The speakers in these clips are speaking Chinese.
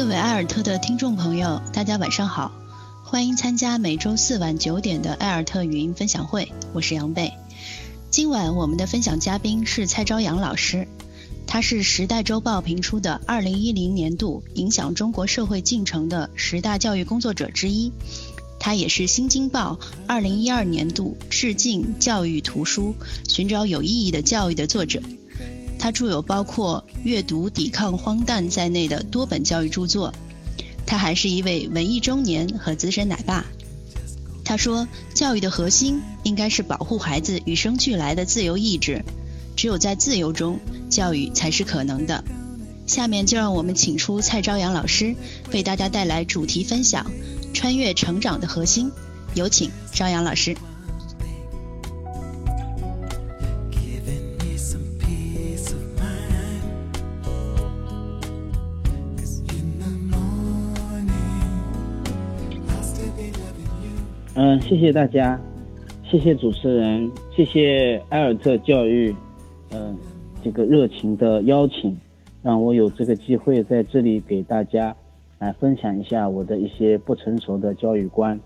各位埃尔特的听众朋友，大家晚上好，欢迎参加每周四晚九点的埃尔特语音分享会，我是杨贝。今晚我们的分享嘉宾是蔡朝阳老师，他是《时代周报》评出的二零一零年度影响中国社会进程的十大教育工作者之一，他也是《新京报》二零一二年度致敬教育图书“寻找有意义的教育”的作者。他著有包括《阅读抵抗荒诞》在内的多本教育著作。他还是一位文艺中年和资深奶爸。他说：“教育的核心应该是保护孩子与生俱来的自由意志，只有在自由中，教育才是可能的。”下面就让我们请出蔡朝阳老师，为大家带来主题分享：穿越成长的核心。有请朝阳老师。嗯，谢谢大家，谢谢主持人，谢谢埃尔特教育，嗯，这个热情的邀请，让我有这个机会在这里给大家来分享一下我的一些不成熟的教育观。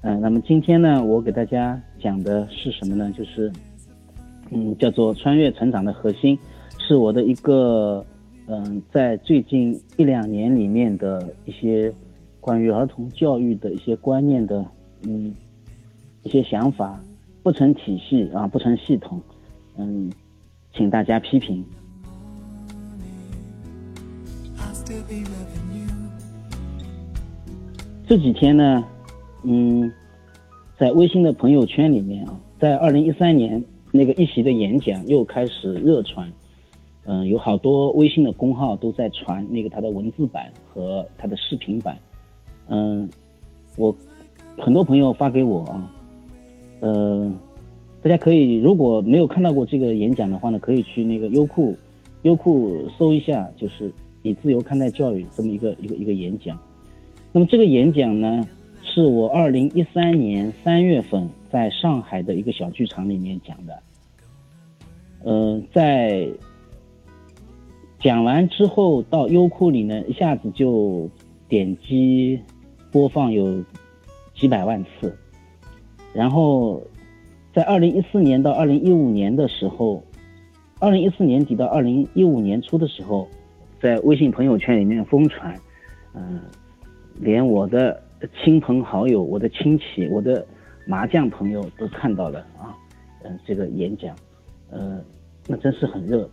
嗯，那么今天呢，我给大家讲的是什么呢？就是，嗯，叫做穿越成长的核心，是我的一个，嗯，在最近一两年里面的一些关于儿童教育的一些观念的。嗯，一些想法不成体系啊，不成系统，嗯，请大家批评。这几天呢，嗯，在微信的朋友圈里面啊，在二零一三年那个一席的演讲又开始热传，嗯，有好多微信的公号都在传那个他的文字版和他的视频版，嗯，我。很多朋友发给我啊，呃，大家可以如果没有看到过这个演讲的话呢，可以去那个优酷，优酷搜一下，就是以自由看待教育这么一个一个一个演讲。那么这个演讲呢，是我二零一三年三月份在上海的一个小剧场里面讲的。呃，在讲完之后到优酷里呢，一下子就点击播放有。几百万次，然后在二零一四年到二零一五年的时候，二零一四年底到二零一五年初的时候，在微信朋友圈里面疯传，嗯，连我的亲朋好友、我的亲戚、我的麻将朋友都看到了啊，嗯，这个演讲，呃，那真是很热。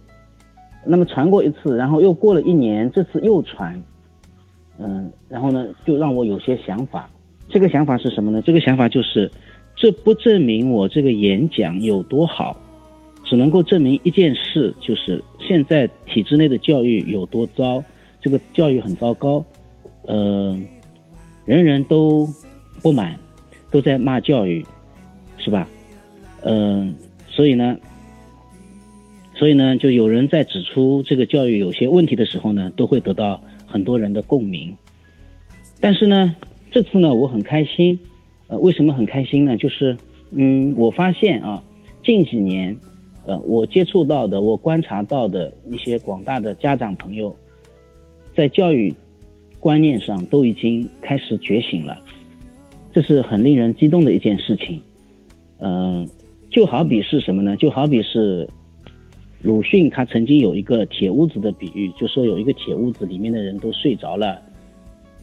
那么传过一次，然后又过了一年，这次又传，嗯，然后呢，就让我有些想法。这个想法是什么呢？这个想法就是，这不证明我这个演讲有多好，只能够证明一件事，就是现在体制内的教育有多糟，这个教育很糟糕，呃，人人都不满，都在骂教育，是吧？嗯，所以呢，所以呢，就有人在指出这个教育有些问题的时候呢，都会得到很多人的共鸣，但是呢。这次呢，我很开心，呃，为什么很开心呢？就是，嗯，我发现啊，近几年，呃，我接触到的，我观察到的一些广大的家长朋友，在教育观念上都已经开始觉醒了，这是很令人激动的一件事情。嗯，就好比是什么呢？就好比是鲁迅他曾经有一个铁屋子的比喻，就说有一个铁屋子里面的人都睡着了。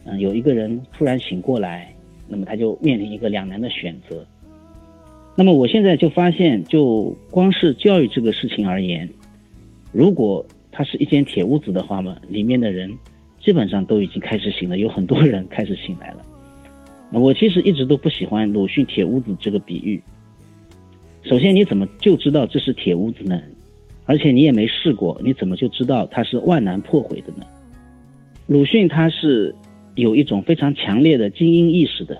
嗯，有一个人突然醒过来，那么他就面临一个两难的选择。那么我现在就发现，就光是教育这个事情而言，如果它是一间铁屋子的话嘛，里面的人基本上都已经开始醒了，有很多人开始醒来了。我其实一直都不喜欢鲁迅铁屋子这个比喻。首先，你怎么就知道这是铁屋子呢？而且你也没试过，你怎么就知道它是万难破毁的呢？鲁迅他是。有一种非常强烈的精英意识的，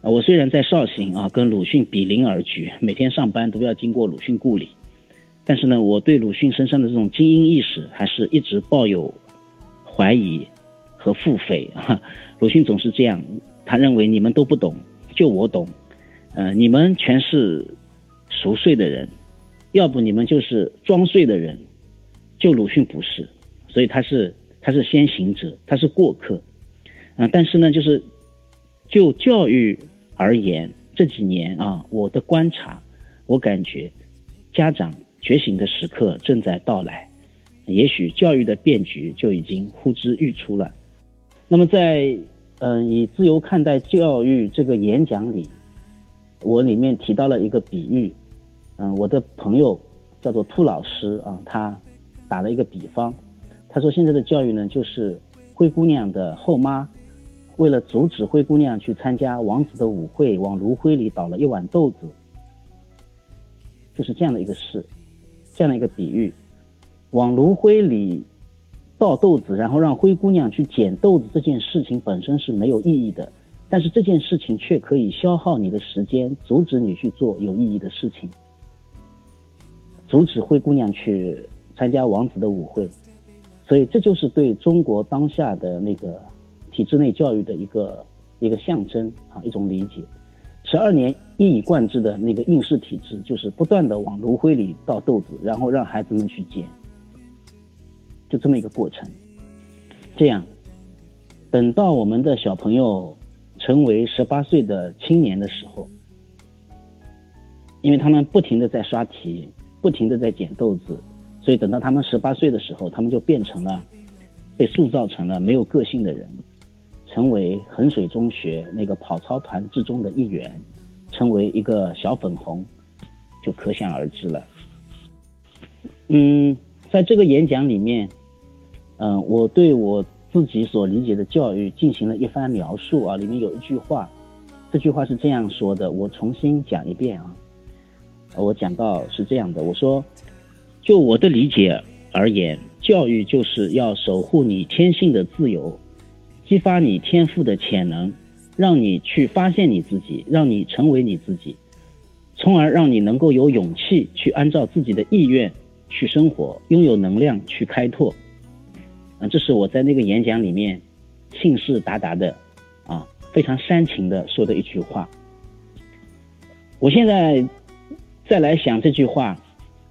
啊，我虽然在绍兴啊，跟鲁迅比邻而居，每天上班都要经过鲁迅故里，但是呢，我对鲁迅身上的这种精英意识还是一直抱有怀疑和腹诽啊。鲁迅总是这样，他认为你们都不懂，就我懂，呃，你们全是熟睡的人，要不你们就是装睡的人，就鲁迅不是，所以他是。他是先行者，他是过客，啊，但是呢，就是就教育而言，这几年啊，我的观察，我感觉家长觉醒的时刻正在到来，也许教育的变局就已经呼之欲出了。那么在嗯以自由看待教育这个演讲里，我里面提到了一个比喻，嗯，我的朋友叫做兔老师啊，他打了一个比方。他说：“现在的教育呢，就是灰姑娘的后妈，为了阻止灰姑娘去参加王子的舞会，往炉灰里倒了一碗豆子，就是这样的一个事，这样的一个比喻。往炉灰里倒豆子，然后让灰姑娘去捡豆子，这件事情本身是没有意义的，但是这件事情却可以消耗你的时间，阻止你去做有意义的事情，阻止灰姑娘去参加王子的舞会。”所以这就是对中国当下的那个体制内教育的一个一个象征啊，一种理解。十二年一以贯之的那个应试体制，就是不断的往炉灰里倒豆子，然后让孩子们去捡，就这么一个过程。这样，等到我们的小朋友成为十八岁的青年的时候，因为他们不停的在刷题，不停的在捡豆子。所以等到他们十八岁的时候，他们就变成了被塑造成了没有个性的人，成为衡水中学那个跑操团之中的一员，成为一个小粉红，就可想而知了。嗯，在这个演讲里面，嗯，我对我自己所理解的教育进行了一番描述啊，里面有一句话，这句话是这样说的，我重新讲一遍啊，我讲到是这样的，我说。就我的理解而言，教育就是要守护你天性的自由，激发你天赋的潜能，让你去发现你自己，让你成为你自己，从而让你能够有勇气去按照自己的意愿去生活，拥有能量去开拓。啊，这是我在那个演讲里面信誓旦旦的，啊，非常煽情的说的一句话。我现在再来想这句话。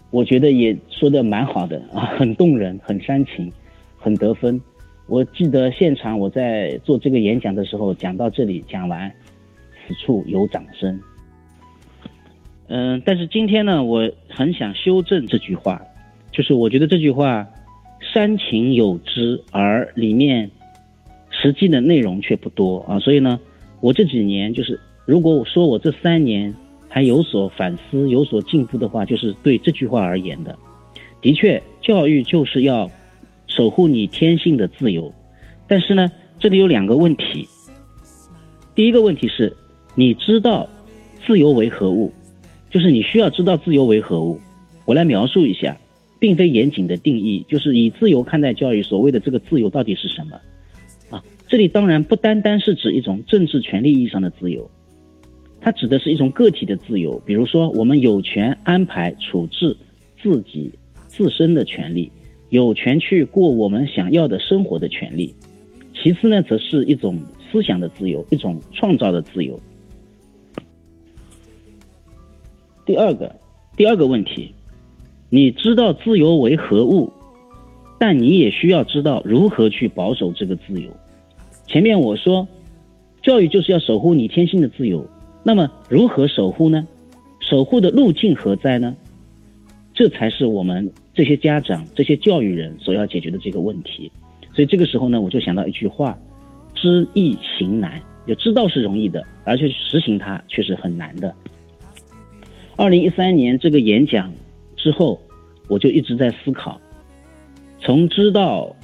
我觉得也说的蛮好的啊，很动人，很煽情，很得分。我记得现场我在做这个演讲的时候，讲到这里讲完，此处有掌声。嗯，但是今天呢，我很想修正这句话，就是我觉得这句话煽情有之，而里面实际的内容却不多啊。所以呢，我这几年就是如果我说我这三年。还有所反思、有所进步的话，就是对这句话而言的。的确，教育就是要守护你天性的自由。但是呢，这里有两个问题。第一个问题是，你知道自由为何物？就是你需要知道自由为何物。我来描述一下，并非严谨的定义，就是以自由看待教育。所谓的这个自由到底是什么？啊，这里当然不单单是指一种政治权利意义上的自由。它指的是一种个体的自由，比如说我们有权安排处置自己自身的权利，有权去过我们想要的生活的权利。其次呢，则是一种思想的自由，一种创造的自由。第二个，第二个问题，你知道自由为何物，但你也需要知道如何去保守这个自由。前面我说，教育就是要守护你天性的自由。那么如何守护呢？守护的路径何在呢？这才是我们这些家长、这些教育人所要解决的这个问题。所以这个时候呢，我就想到一句话：知易行难。就知道是容易的，而且实行它却是很难的。二零一三年这个演讲之后，我就一直在思考，从知道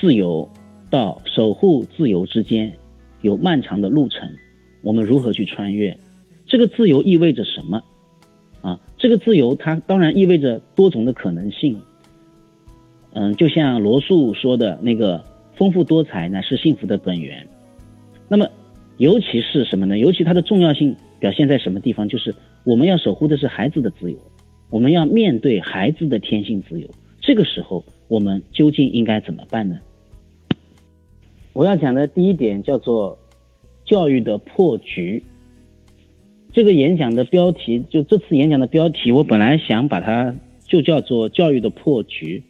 自由到守护自由之间有漫长的路程。我们如何去穿越？这个自由意味着什么？这个自由它当然意味着多种的可能性。嗯，就像罗素说的那个“丰富多彩乃是幸福的本源”。那么，尤其是什么呢？尤其它的重要性表现在什么地方？就是我们要守护的是孩子的自由，我们要面对孩子的天性自由。这个时候，我们究竟应该怎么办呢？我要讲的第一点叫做。教育的破局，这个演讲的标题，就这次演讲的标题，我本来想把它就叫做“教育的破局”。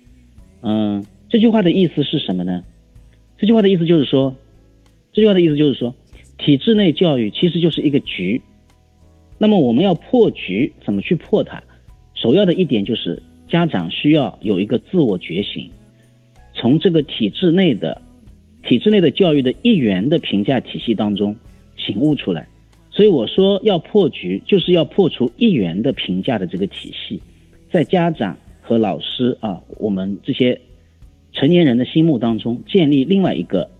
嗯，这句话的意思是什么呢？这句话的意思就是说，这句话的意思就是说，体制内教育其实就是一个局。那么我们要破局，怎么去破它？首要的一点就是家长需要有一个自我觉醒，从这个体制内的体制内的教育的一元的评价体系当中醒悟出来。所以我说要破局，就是要破除一元的评价的这个体系，在家长和老师啊，我们这些成年人的心目当中建立另外一个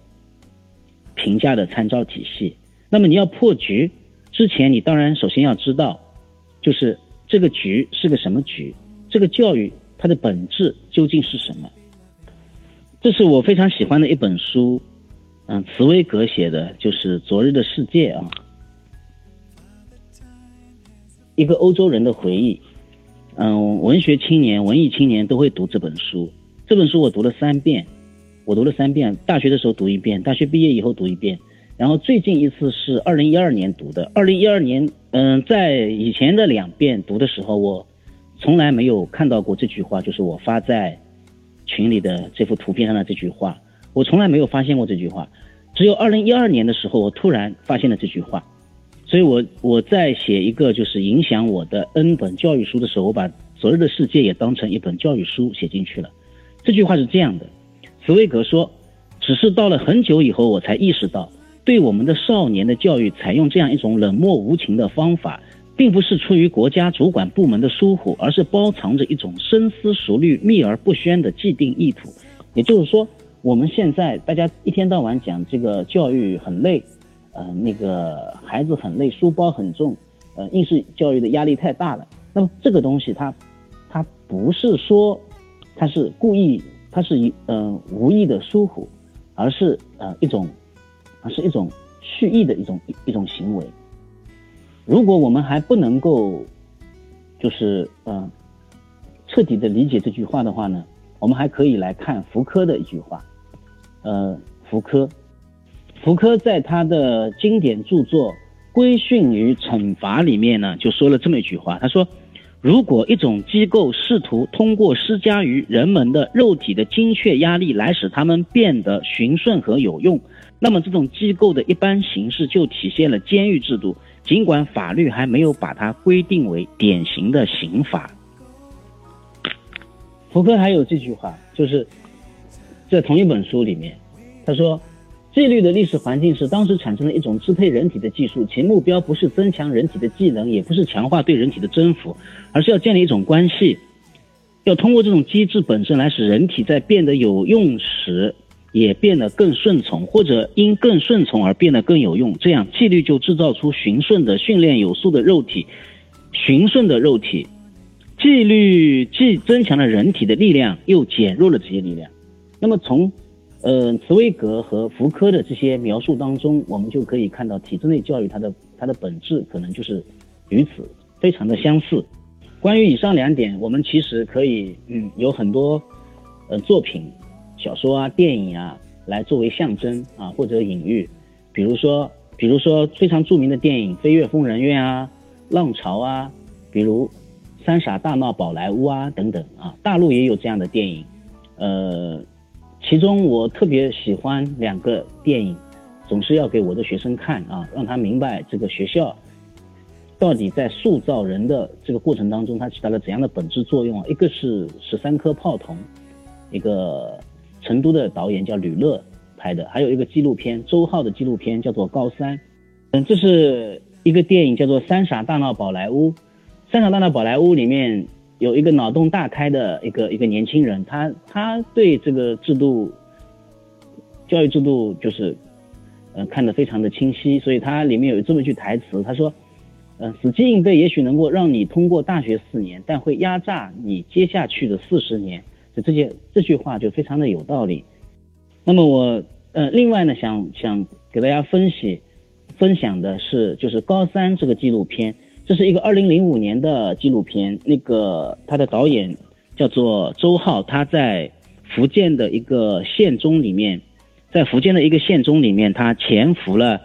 评价的参照体系。那么你要破局之前，你当然首先要知道，就是这个局是个什么局，这个教育它的本质究竟是什么？这是我非常喜欢的一本书，嗯，茨威格写的，就是《昨日的世界》啊。一个欧洲人的回忆，嗯，文学青年、文艺青年都会读这本书。这本书我读了三遍，我读了三遍。大学的时候读一遍，大学毕业以后读一遍，然后最近一次是二零一二年读的。二零一二年，嗯，在以前的两遍读的时候，我从来没有看到过这句话，就是我发在群里的这幅图片上的这句话，我从来没有发现过这句话。只有二零一二年的时候，我突然发现了这句话。所以，我我在写一个就是影响我的 N 本教育书的时候，我把昨日的世界也当成一本教育书写进去了。这句话是这样的：茨威格说，只是到了很久以后，我才意识到，对我们的少年的教育采用这样一种冷漠无情的方法，并不是出于国家主管部门的疏忽，而是包藏着一种深思熟虑、秘而不宣的既定意图。也就是说，我们现在大家一天到晚讲这个教育很累。呃，那个孩子很累，书包很重，呃，应试教育的压力太大了。那么这个东西，它，它不是说，它是故意，它是一嗯无意的疏忽，而是呃一种，而是一种蓄意的一种一种行为。如果我们还不能够，就是嗯彻底的理解这句话的话呢，我们还可以来看福柯的一句话，呃，福柯。福柯在他的经典著作《规训与惩罚》里面呢，就说了这么一句话。他说：“如果一种机构试图通过施加于人们的肉体的精确压力来使他们变得循顺和有用，那么这种机构的一般形式就体现了监狱制度，尽管法律还没有把它规定为典型的刑法。”福柯还有这句话，就是在同一本书里面，他说。纪律的历史环境是当时产生了一种支配人体的技术，其目标不是增强人体的技能，也不是强化对人体的征服，而是要建立一种关系，要通过这种机制本身来使人体在变得有用时也变得更顺从，或者因更顺从而变得更有用。这样纪律就制造出循顺的训练有素的肉体，循顺的肉体，纪律既增强了人体的力量，又减弱了这些力量。那么从呃，茨威格和福柯的这些描述当中，我们就可以看到体制内教育它的它的本质可能就是与此非常的相似。关于以上两点，我们其实可以嗯有很多呃作品、小说啊、电影啊来作为象征啊或者隐喻，比如说比如说非常著名的电影《飞越疯人院》啊、《浪潮》啊，比如《三傻大闹宝莱坞》啊等等啊，大陆也有这样的电影，呃。其中我特别喜欢两个电影，总是要给我的学生看啊，让他明白这个学校到底在塑造人的这个过程当中，它起到了怎样的本质作用。一个是十三颗炮筒，一个成都的导演叫吕乐拍的，还有一个纪录片，周浩的纪录片叫做《高三》。嗯，这是一个电影叫做《三傻大闹宝莱坞》，《三傻大闹宝莱坞》里面。有一个脑洞大开的一个一个年轻人，他他对这个制度，教育制度就是，呃，看得非常的清晰，所以他里面有这么一句台词，他说，呃，死记硬背也许能够让你通过大学四年，但会压榨你接下去的四十年。就这些这句话就非常的有道理。那么我呃，另外呢，想想给大家分析分享的是，就是高三这个纪录片。这是一个二零零五年的纪录片，那个他的导演叫做周浩，他在福建的一个县中里面，在福建的一个县中里面，他潜伏了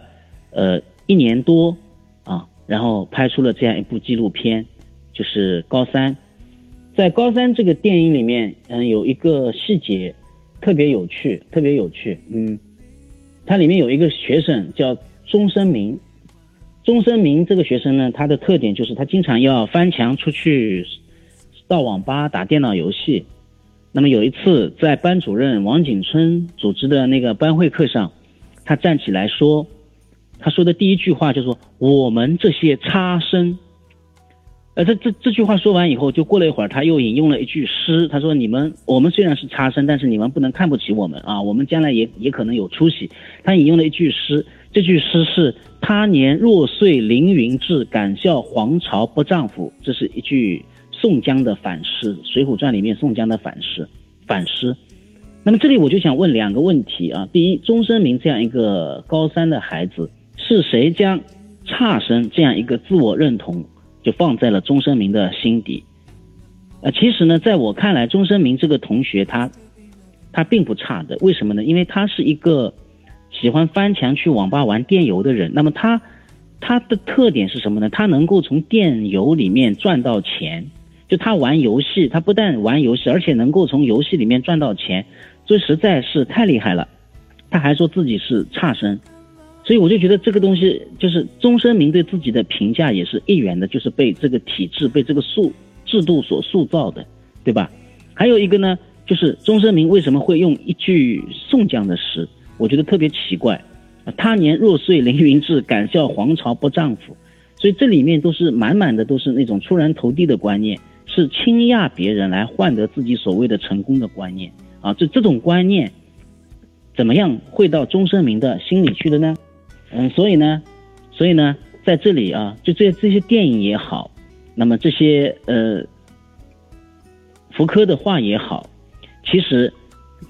呃一年多啊，然后拍出了这样一部纪录片，就是高三。在高三这个电影里面，嗯，有一个细节特别有趣，特别有趣，嗯，它里面有一个学生叫钟声明，钟声明这个学生呢，他的特点就是他经常要翻墙出去到网吧打电脑游戏。那么有一次在班主任王景春组织的那个班会课上，他站起来说，他说的第一句话就说：“我们这些差生。”呃，这这这句话说完以后，就过了一会儿，他又引用了一句诗，他说：“你们我们虽然是差生，但是你们不能看不起我们啊，我们将来也也可能有出息。”他引用了一句诗，这句诗是“他年若遂凌云志，敢笑黄巢不丈夫”，这是一句宋江的反诗，《水浒传》里面宋江的反诗反诗。那么这里我就想问两个问题啊，第一，钟声明这样一个高三的孩子，是谁将差生这样一个自我认同？就放在了钟声明的心底，呃，其实呢，在我看来，钟声明这个同学他他并不差的，为什么呢？因为他是一个喜欢翻墙去网吧玩电游的人。那么他他的特点是什么呢？他能够从电游里面赚到钱。就他玩游戏，他不但玩游戏，而且能够从游戏里面赚到钱，这实在是太厉害了。他还说自己是差生。所以我就觉得这个东西就是钟声明对自己的评价也是一元的，就是被这个体制、被这个塑制度所塑造的，对吧？还有一个呢，就是钟声明为什么会用一句宋江的诗？我觉得特别奇怪。他年若遂凌云志，敢笑黄巢不丈夫。所以这里面都是满满的都是那种出人头地的观念，是倾轧别人来换得自己所谓的成功的观念啊！这这种观念怎么样会到钟声明的心里去的呢？嗯，所以呢，所以呢，在这里啊，就这这些电影也好，那么这些呃，福柯的话也好，其实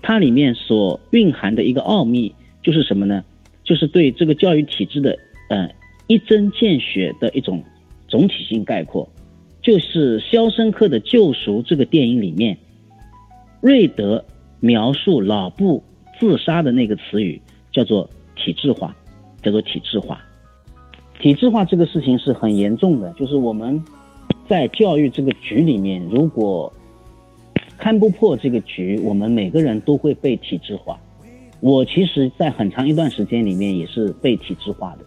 它里面所蕴含的一个奥秘就是什么呢？就是对这个教育体制的呃一针见血的一种总体性概括。就是《肖申克的救赎》这个电影里面，瑞德描述老布自杀的那个词语叫做体制化。叫做体制化，体制化这个事情是很严重的。就是我们在教育这个局里面，如果看不破这个局，我们每个人都会被体制化。我其实，在很长一段时间里面也是被体制化的，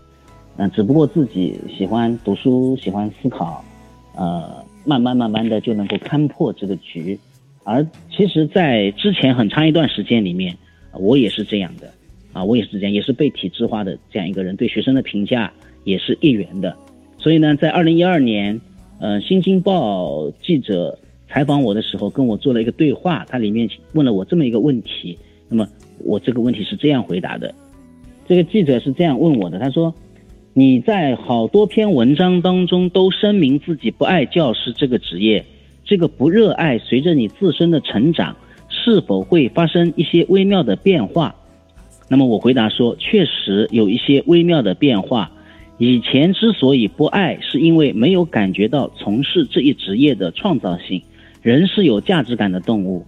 嗯，只不过自己喜欢读书，喜欢思考，呃，慢慢慢慢的就能够看破这个局。而其实，在之前很长一段时间里面，我也是这样的。啊，我也是这样，也是被体制化的这样一个人，对学生的评价也是一元的。所以呢，在二零一二年，呃，《新京报》记者采访我的时候，跟我做了一个对话，他里面问了我这么一个问题。那么我这个问题是这样回答的：这个记者是这样问我的，他说：“你在好多篇文章当中都声明自己不爱教师这个职业，这个不热爱随着你自身的成长，是否会发生一些微妙的变化？”那么我回答说，确实有一些微妙的变化。以前之所以不爱，是因为没有感觉到从事这一职业的创造性。人是有价值感的动物，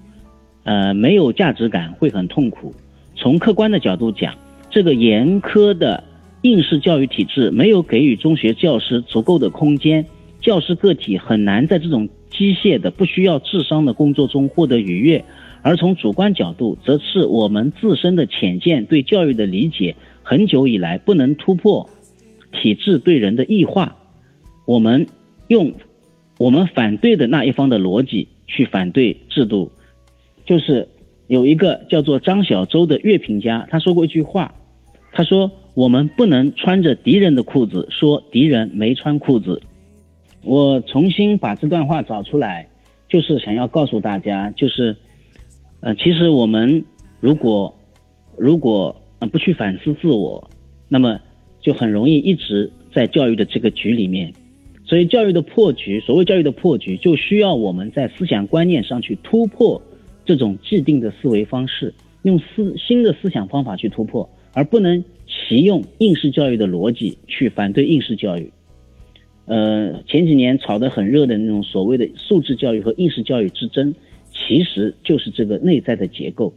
呃，没有价值感会很痛苦。从客观的角度讲，这个严苛的应试教育体制没有给予中学教师足够的空间，教师个体很难在这种机械的、不需要智商的工作中获得愉悦。而从主观角度，则是我们自身的浅见对教育的理解很久以来不能突破体制对人的异化。我们用我们反对的那一方的逻辑去反对制度，就是有一个叫做张小舟的乐评家，他说过一句话，他说：“我们不能穿着敌人的裤子说敌人没穿裤子。”我重新把这段话找出来，就是想要告诉大家，就是。呃，其实我们如果如果呃不去反思自我，那么就很容易一直在教育的这个局里面。所以教育的破局，所谓教育的破局，就需要我们在思想观念上去突破这种既定的思维方式，用思新的思想方法去突破，而不能齐用应试教育的逻辑去反对应试教育。呃，前几年炒得很热的那种所谓的素质教育和应试教育之争。其实就是这个内在的结构。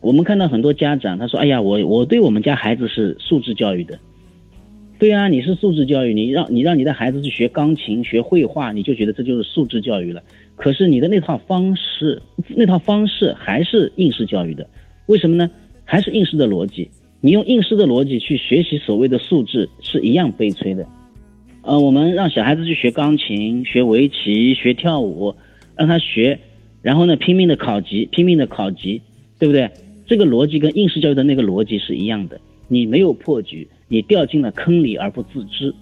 我们看到很多家长，他说：“哎呀，我我对我们家孩子是素质教育的。”对啊，你是素质教育，你让你让你的孩子去学钢琴、学绘画，你就觉得这就是素质教育了。可是你的那套方式，那套方式还是应试教育的。为什么呢？还是应试的逻辑。你用应试的逻辑去学习所谓的素质是一样悲催的。呃，我们让小孩子去学钢琴、学围棋、学跳舞，让他学，然后呢拼命的考级，拼命的考级，对不对？这个逻辑跟应试教育的那个逻辑是一样的。你没有破局，你掉进了坑里而不自知。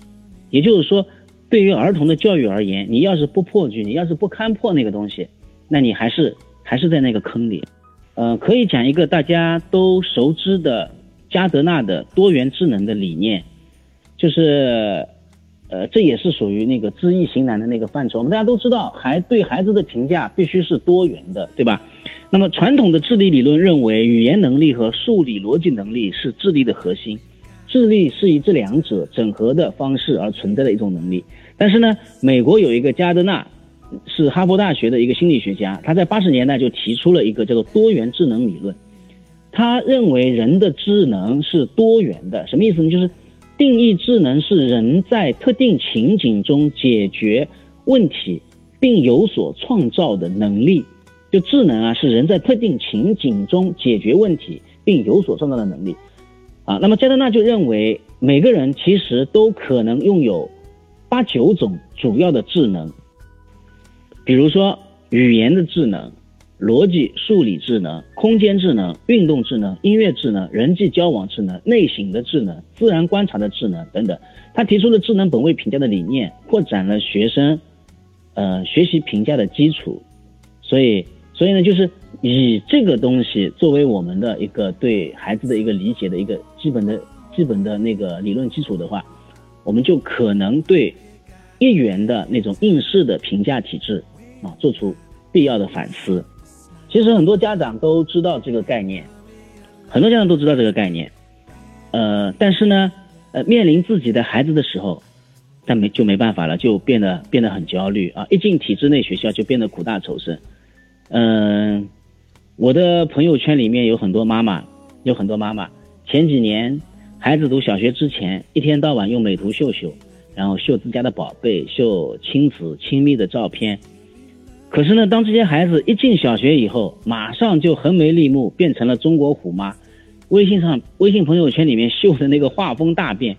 也就是说，对于儿童的教育而言，你要是不破局，你要是不看破那个东西，那你还是还是在那个坑里。呃，可以讲一个大家都熟知的加德纳的多元智能的理念，就是，呃，这也是属于那个知易行难的那个范畴。我们大家都知道，孩对孩子的评价必须是多元的，对吧？那么传统的智力理论认为，语言能力和数理逻辑能力是智力的核心。智力是以这两者整合的方式而存在的一种能力，但是呢，美国有一个加德纳，是哈佛大学的一个心理学家，他在八十年代就提出了一个叫做多元智能理论。他认为人的智能是多元的，什么意思呢？就是定义智能是人在特定情景中解决问题并有所创造的能力。就智能啊，是人在特定情景中解决问题并有所创造的能力。啊，那么加德纳就认为，每个人其实都可能拥有八九种主要的智能，比如说语言的智能、逻辑数理智能、空间智能、运动智能、音乐智能、人际交往智能、内省的智能、自然观察的智能等等。他提出了智能本位评价的理念，扩展了学生呃学习评价的基础。所以，所以呢，就是。以这个东西作为我们的一个对孩子的一个理解的一个基本的基本的那个理论基础的话，我们就可能对一元的那种应试的评价体制啊做出必要的反思。其实很多家长都知道这个概念，很多家长都知道这个概念，呃，但是呢，呃，面临自己的孩子的时候，但没就没办法了，就变得变得很焦虑啊！一进体制内学校就变得苦大仇深，嗯。我的朋友圈里面有很多妈妈，有很多妈妈。前几年孩子读小学之前，一天到晚用美图秀秀，然后秀自家的宝贝，秀亲子亲密的照片。可是呢，当这些孩子一进小学以后，马上就横眉立目，变成了中国虎妈。微信上、微信朋友圈里面秀的那个画风大变，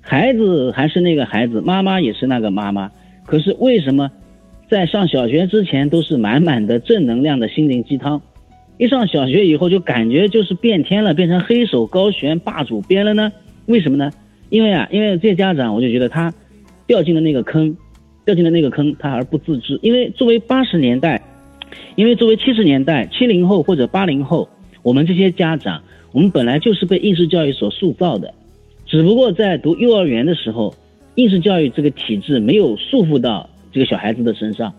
孩子还是那个孩子，妈妈也是那个妈妈。可是为什么在上小学之前都是满满的正能量的心灵鸡汤？一上小学以后就感觉就是变天了，变成黑手高悬霸主编了呢？为什么呢？因为啊，因为这些家长，我就觉得他掉进了那个坑，掉进了那个坑，他而不自知。因为作为八十年代，因为作为七十年代七零后或者八零后，我们这些家长，我们本来就是被应试教育所塑造的，只不过在读幼儿园的时候，应试教育这个体制没有束缚到这个小孩子的身上，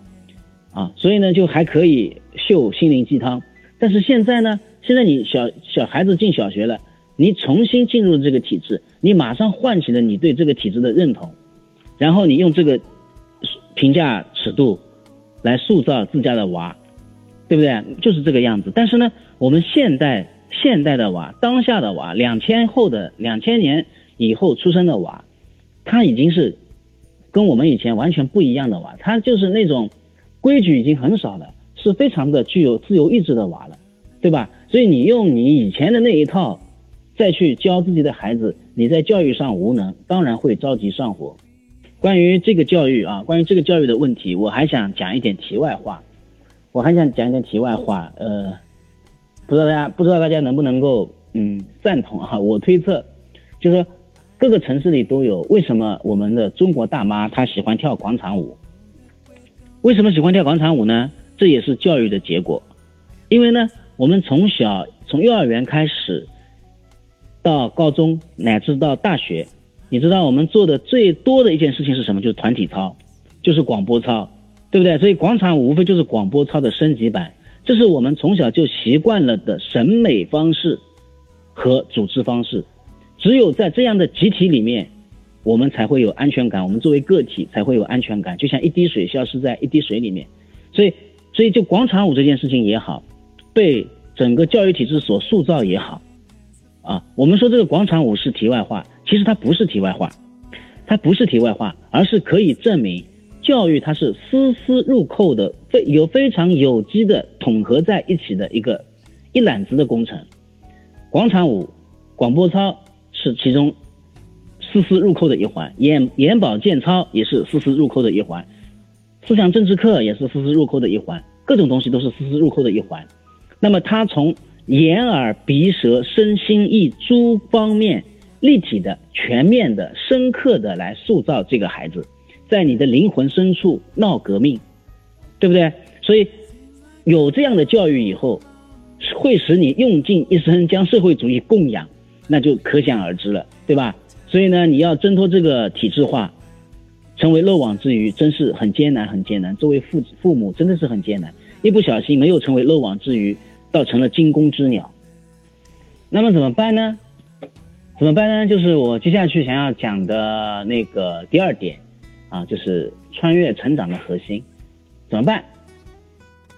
啊，所以呢，就还可以秀心灵鸡汤。但是现在呢？现在你小小孩子进小学了，你重新进入这个体制，你马上唤起了你对这个体制的认同，然后你用这个评价尺度来塑造自家的娃，对不对？就是这个样子。但是呢，我们现代现代的娃，当下的娃，两千后的两千年以后出生的娃，他已经是跟我们以前完全不一样的娃，他就是那种规矩已经很少了。是非常的具有自由意志的娃了，对吧？所以你用你以前的那一套再去教自己的孩子，你在教育上无能，当然会着急上火。关于这个教育啊，关于这个教育的问题，我还想讲一点题外话。我还想讲一点题外话，呃，不知道大家不知道大家能不能够嗯赞同哈？我推测，就是各个城市里都有。为什么我们的中国大妈她喜欢跳广场舞？为什么喜欢跳广场舞呢？这也是教育的结果，因为呢，我们从小从幼儿园开始，到高中乃至到大学，你知道我们做的最多的一件事情是什么？就是团体操，就是广播操，对不对？所以广场舞无非就是广播操的升级版，这是我们从小就习惯了的审美方式和组织方式。只有在这样的集体里面，我们才会有安全感，我们作为个体才会有安全感，就像一滴水消失在一滴水里面，所以。所以，就广场舞这件事情也好，被整个教育体制所塑造也好，啊，我们说这个广场舞是题外话，其实它不是题外话，它不是题外话，而是可以证明教育它是丝丝入扣的，非有非常有机的统合在一起的一个一揽子的工程。广场舞，广播操是其中丝丝入扣的一环，眼眼保健操也是丝丝入扣的一环，思想政治课也是丝丝入扣的一环，各种东西都是丝丝入扣的一环。那么他从眼耳鼻舌身心意诸方面立体的、全面的、深刻的来塑造这个孩子，在你的灵魂深处闹革命，对不对？所以有这样的教育以后，会使你用尽一生将社会主义供养，那就可想而知了，对吧？所以呢，你要挣脱这个体制化，成为漏网之鱼，真是很艰难，很艰难。作为父父母，真的是很艰难，一不小心没有成为漏网之鱼。倒成了惊弓之鸟，那么怎么办呢？怎么办呢？就是我接下去想要讲的那个第二点啊，就是穿越成长的核心，怎么办？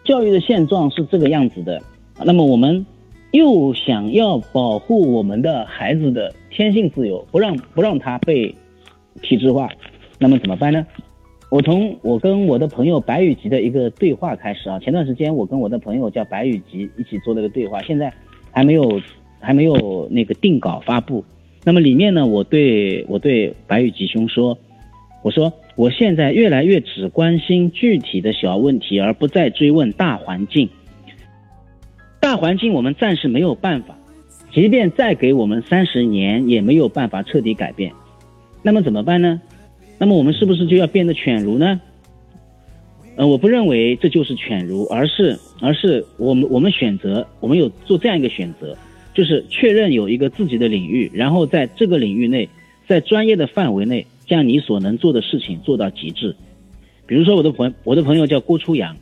教育的现状是这个样子的，那么我们又想要保护我们的孩子的天性自由，不让不让他被体制化，那么怎么办呢？我从我跟我的朋友白羽吉的一个对话开始啊，前段时间我跟我的朋友叫白羽吉一起做了个对话，现在还没有还没有那个定稿发布。那么里面呢，我对我对白羽吉兄说，我说我现在越来越只关心具体的小问题，而不再追问大环境。大环境我们暂时没有办法，即便再给我们三十年，也没有办法彻底改变。那么怎么办呢？那么我们是不是就要变得犬儒呢？呃，我不认为这就是犬儒，而是而是我们我们选择，我们有做这样一个选择，就是确认有一个自己的领域，然后在这个领域内，在专业的范围内，将你所能做的事情做到极致。比如说，我的朋我的朋友叫郭初阳，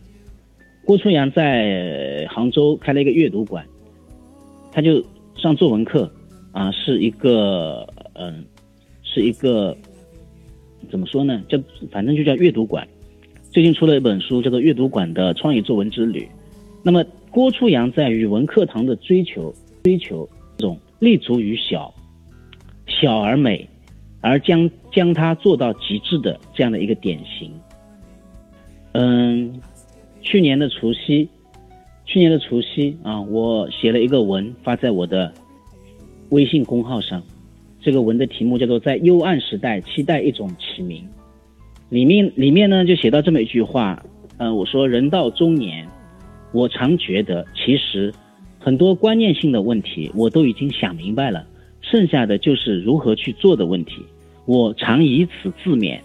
郭初阳在杭州开了一个阅读馆，他就上作文课啊，是一个嗯，是一个。怎么说呢？叫反正就叫阅读馆。最近出了一本书，叫做《阅读馆的创意作文之旅》。那么郭初阳在语文课堂的追求，追求这种立足于小，小而美，而将将它做到极致的这样的一个典型。嗯，去年的除夕，去年的除夕啊，我写了一个文发在我的微信公号上。这个文的题目叫做《在幽暗时代期待一种启明》，里面里面呢就写到这么一句话，嗯，我说人到中年，我常觉得其实很多观念性的问题我都已经想明白了，剩下的就是如何去做的问题。我常以此自勉，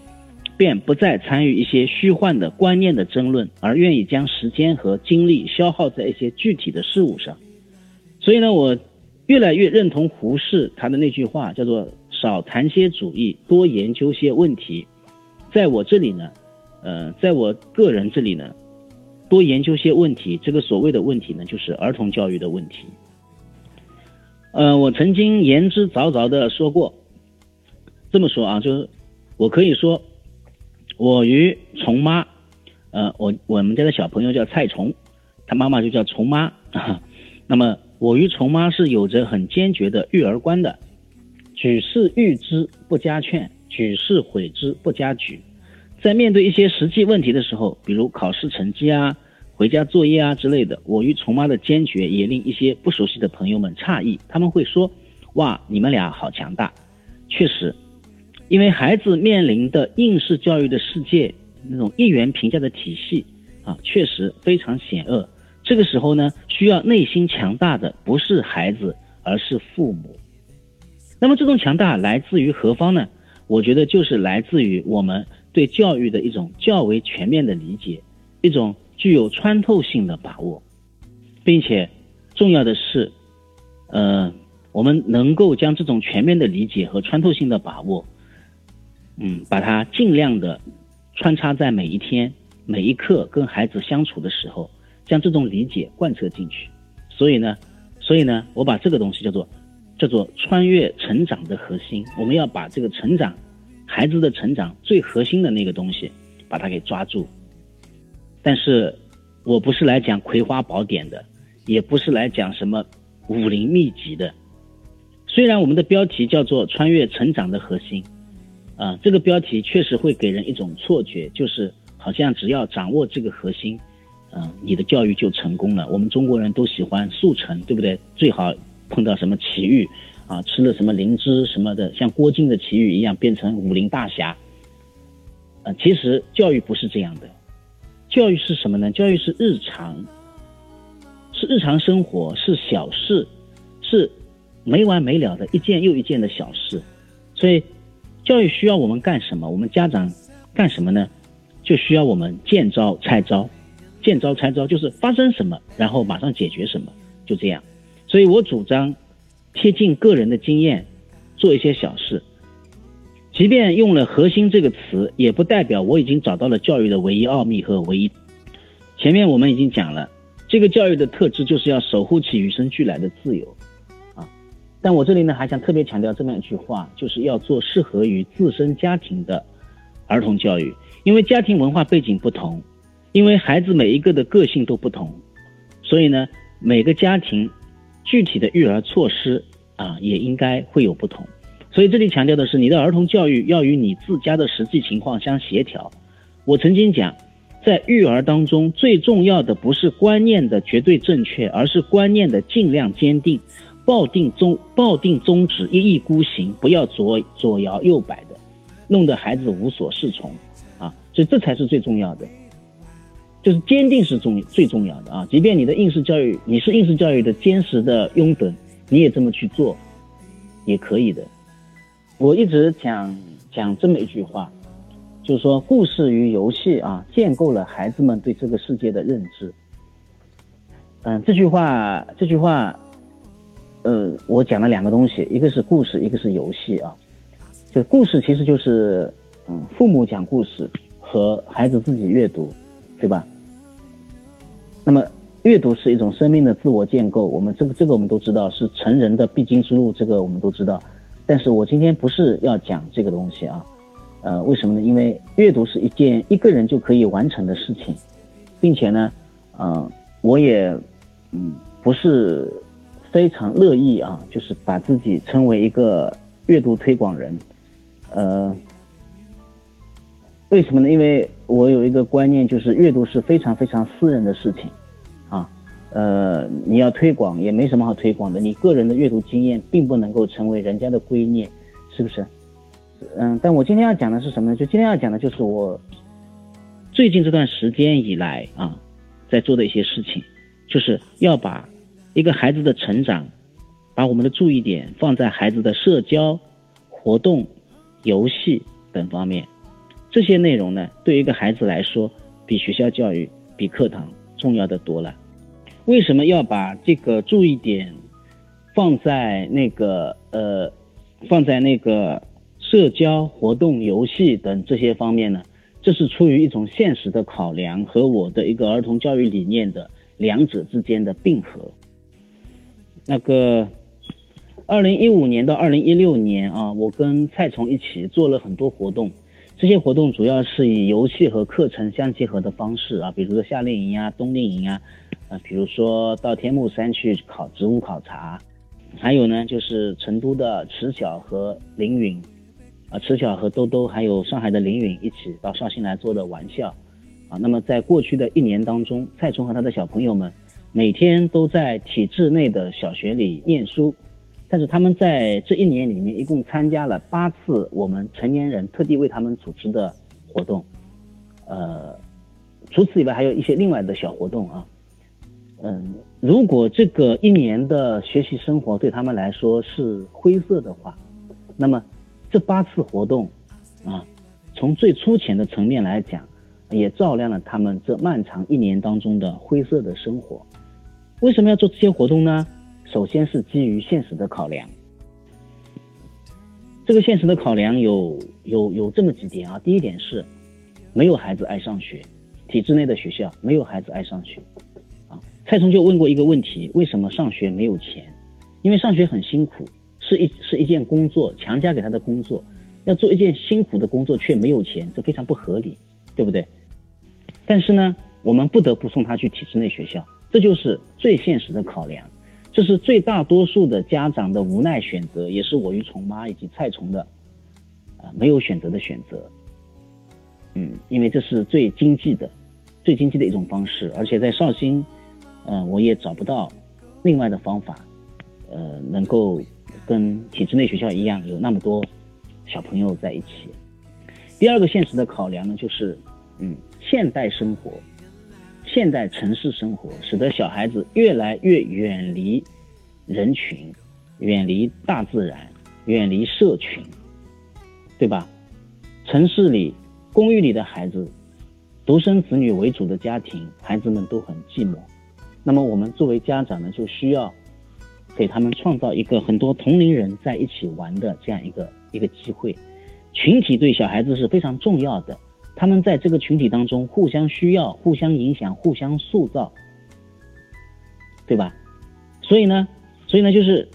便不再参与一些虚幻的观念的争论，而愿意将时间和精力消耗在一些具体的事物上。所以呢，我。越来越认同胡适他的那句话，叫做“少谈些主义，多研究些问题”。在我这里呢，呃，在我个人这里呢，多研究些问题。这个所谓的问题呢，就是儿童教育的问题。呃，我曾经言之凿凿的说过，这么说啊，就是我可以说，我与虫妈，呃，我我们家的小朋友叫菜虫，他妈妈就叫虫妈，那么。我与虫妈是有着很坚决的育儿观的，举事预之不加劝，举世悔之不加沮。在面对一些实际问题的时候，比如考试成绩啊、回家作业啊之类的，我与虫妈的坚决也令一些不熟悉的朋友们诧异。他们会说：“哇，你们俩好强大！”确实，因为孩子面临的应试教育的世界那种一元评价的体系啊，确实非常险恶。这个时候呢，需要内心强大的不是孩子，而是父母。那么这种强大来自于何方呢？我觉得就是来自于我们对教育的一种较为全面的理解，一种具有穿透性的把握，并且重要的是，呃，我们能够将这种全面的理解和穿透性的把握，嗯，把它尽量的穿插在每一天每一刻跟孩子相处的时候。将这种理解贯彻进去，所以呢，所以呢，我把这个东西叫做叫做穿越成长的核心。我们要把这个成长，孩子的成长最核心的那个东西，把它给抓住。但是，我不是来讲葵花宝典的，也不是来讲什么武林秘籍的。虽然我们的标题叫做穿越成长的核心，啊，这个标题确实会给人一种错觉，就是好像只要掌握这个核心。嗯，你的教育就成功了。我们中国人都喜欢速成，对不对？最好碰到什么奇遇，啊，吃了什么灵芝什么的，像郭靖的奇遇一样变成武林大侠。呃，其实教育不是这样的，教育是什么呢？教育是日常，是日常生活，是小事，是没完没了的一件又一件的小事。所以，教育需要我们干什么？我们家长干什么呢？就需要我们见招拆招，见招拆招就是发生什么，然后马上解决什么，就这样。所以我主张贴近个人的经验，做一些小事。即便用了“核心”这个词，也不代表我已经找到了教育的唯一奥秘和唯一。前面我们已经讲了，这个教育的特质就是要守护起与生俱来的自由啊。但我这里呢，还想特别强调这么一句话，就是要做适合于自身家庭的儿童教育，因为家庭文化背景不同，因为孩子每一个的个性都不同，所以呢，每个家庭具体的育儿措施啊，也应该会有不同。所以这里强调的是，你的儿童教育要与你自家的实际情况相协调。我曾经讲，在育儿当中，最重要的不是观念的绝对正确，而是观念的尽量坚定，抱定宗抱定宗旨，一意孤行，不要左左摇右摆的，弄得孩子无所适从啊！所以这才是最重要的，就是坚定是重最重要的啊！即便你的应试教育，你是应试教育的坚实的拥趸，你也这么去做，也可以的。我一直讲讲这么一句话，就是说故事与游戏啊，建构了孩子们对这个世界的认知。嗯，这句话，这句话，呃，我讲了两个东西，一个是故事，一个是游戏啊。就故事其实就是，嗯，父母讲故事和孩子自己阅读，对吧？那么阅读是一种生命的自我建构，我们这个这个我们都知道是成人的必经之路，这个我们都知道。但是我今天不是要讲这个东西啊，呃，为什么呢？因为阅读是一件一个人就可以完成的事情，并且呢，嗯，我也嗯不是非常乐意啊，就是把自己称为一个阅读推广人，呃，为什么呢？因为我有一个观念，就是阅读是非常非常私人的事情。啊呃，你要推广也没什么好推广的，你个人的阅读经验并不能够成为人家的圭臬，是不是？嗯，但我今天要讲的是什么呢？就今天要讲的就是我最近这段时间以来啊，在做的一些事情，就是要把一个孩子的成长，把我们的注意点放在孩子的社交活动、游戏等方面，这些内容呢，对一个孩子来说，比学校教育、比课堂重要的多了。为什么要把这个注意点放在那个呃，放在那个社交活动、游戏等这些方面呢？这是出于一种现实的考量和我的一个儿童教育理念的两者之间的并合。那个，二零一五年到二零一六年啊，我跟蔡崇一起做了很多活动，这些活动主要是以游戏和课程相结合的方式啊，比如说夏令营啊、冬令营啊。啊，比如说到天目山去考植物考察，还有呢，就是成都的迟晓和凌云，啊，迟晓和兜兜，还有上海的凌云一起到绍兴来做的玩笑，啊，那么在过去的一年当中，蔡崇和他的小朋友们每天都在体制内的小学里念书，但是他们在这一年里面一共参加了八次我们成年人特地为他们组织的活动，呃，除此以外还有一些另外的小活动啊。嗯，如果这个一年的学习生活对他们来说是灰色的话，那么这八次活动，啊，从最粗浅的层面来讲，也照亮了他们这漫长一年当中的灰色的生活。为什么要做这些活动呢？首先是基于现实的考量。这个现实的考量有有有这么几点啊。第一点是，没有孩子爱上学，体制内的学校没有孩子爱上学。啊蔡崇就问过一个问题：为什么上学没有钱？因为上学很辛苦，是一是一件工作，强加给他的工作，要做一件辛苦的工作却没有钱，这非常不合理，对不对？但是呢，我们不得不送他去体制内学校，这就是最现实的考量，这是最大多数的家长的无奈选择，也是我与虫妈以及菜虫的啊没有选择的选择。嗯，因为这是最经济的，最经济的一种方式，而且在绍兴。嗯，我也找不到另外的方法，呃能够跟体制内学校一样有那么多小朋友在一起。第二个现实的考量呢，就是嗯，现代生活，现代城市生活，使得小孩子越来越远离人群，远离大自然，远离社群，对吧？城市里、公寓里的孩子，独生子女为主的家庭，孩子们都很寂寞。那么我们作为家长呢，就需要给他们创造一个很多同龄人在一起玩的这样一个一个机会。群体对小孩子是非常重要的，他们在这个群体当中互相需要、互相影响、互相塑造，对吧？所以呢，所以呢，就是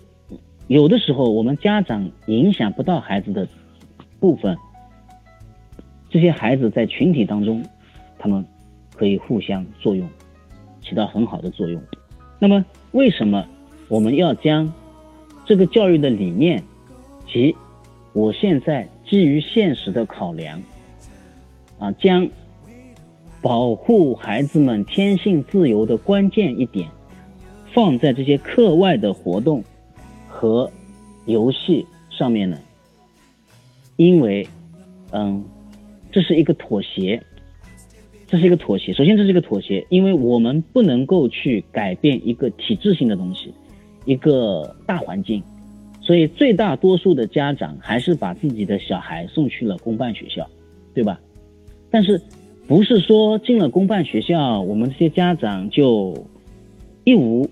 有的时候我们家长影响不到孩子的部分，这些孩子在群体当中，他们可以互相作用，起到很好的作用。那么，为什么我们要将这个教育的理念及我现在？基于现实的考量，啊，将保护孩子们天性自由的关键一点放在这些课外的活动和游戏上面呢？因为，嗯，这是一个妥协，这是一个妥协。首先，这是一个妥协，因为我们不能够去改变一个体制性的东西，一个大环境。所以，最大多数的家长还是把自己的小孩送去了公办学校，对吧？但是，不是说进了公办学校，我们这些家长就一无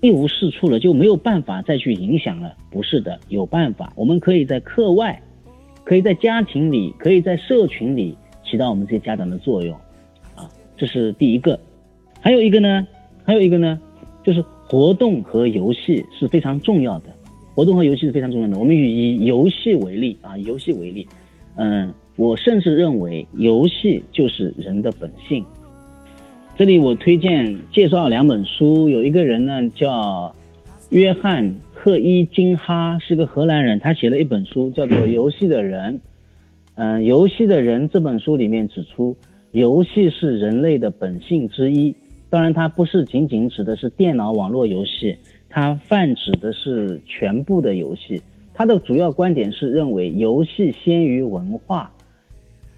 一无是处了，就没有办法再去影响了？不是的，有办法。我们可以在课外，可以在家庭里，可以在社群里起到我们这些家长的作用，啊，这是第一个。还有一个呢，还有一个呢，就是活动和游戏是非常重要的。活动和游戏是非常重要的。我们以游戏为例啊，游戏为例，嗯，我甚至认为游戏就是人的本性。这里我推荐介绍两本书，有一个人呢叫约翰赫伊金哈，是个荷兰人，他写了一本书叫做《游戏的人》。嗯，《游戏的人》这本书里面指出，游戏是人类的本性之一。当然，它不是仅仅指的是电脑网络游戏。它泛指的是全部的游戏，它的主要观点是认为游戏先于文化，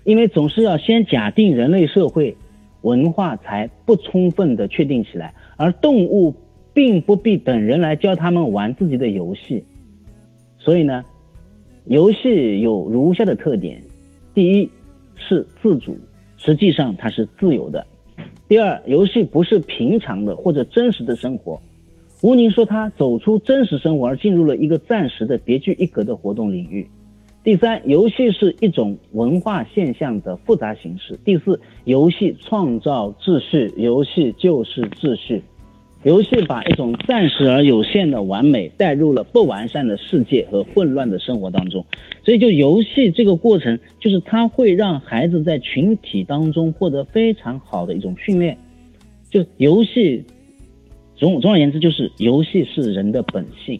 因为总是要先假定人类社会文化才不充分的确定起来，而动物并不必等人来教他们玩自己的游戏，所以呢，游戏有如下的特点：第一是自主，实际上它是自由的；第二，游戏不是平常的或者真实的生活。吴宁说，他走出真实生活，而进入了一个暂时的别具一格的活动领域。第三，游戏是一种文化现象的复杂形式。第四，游戏创造秩序，游戏就是秩序。游戏把一种暂时而有限的完美带入了不完善的世界和混乱的生活当中。所以，就游戏这个过程，就是它会让孩子在群体当中获得非常好的一种训练。就游戏。总总而言之，就是游戏是人的本性。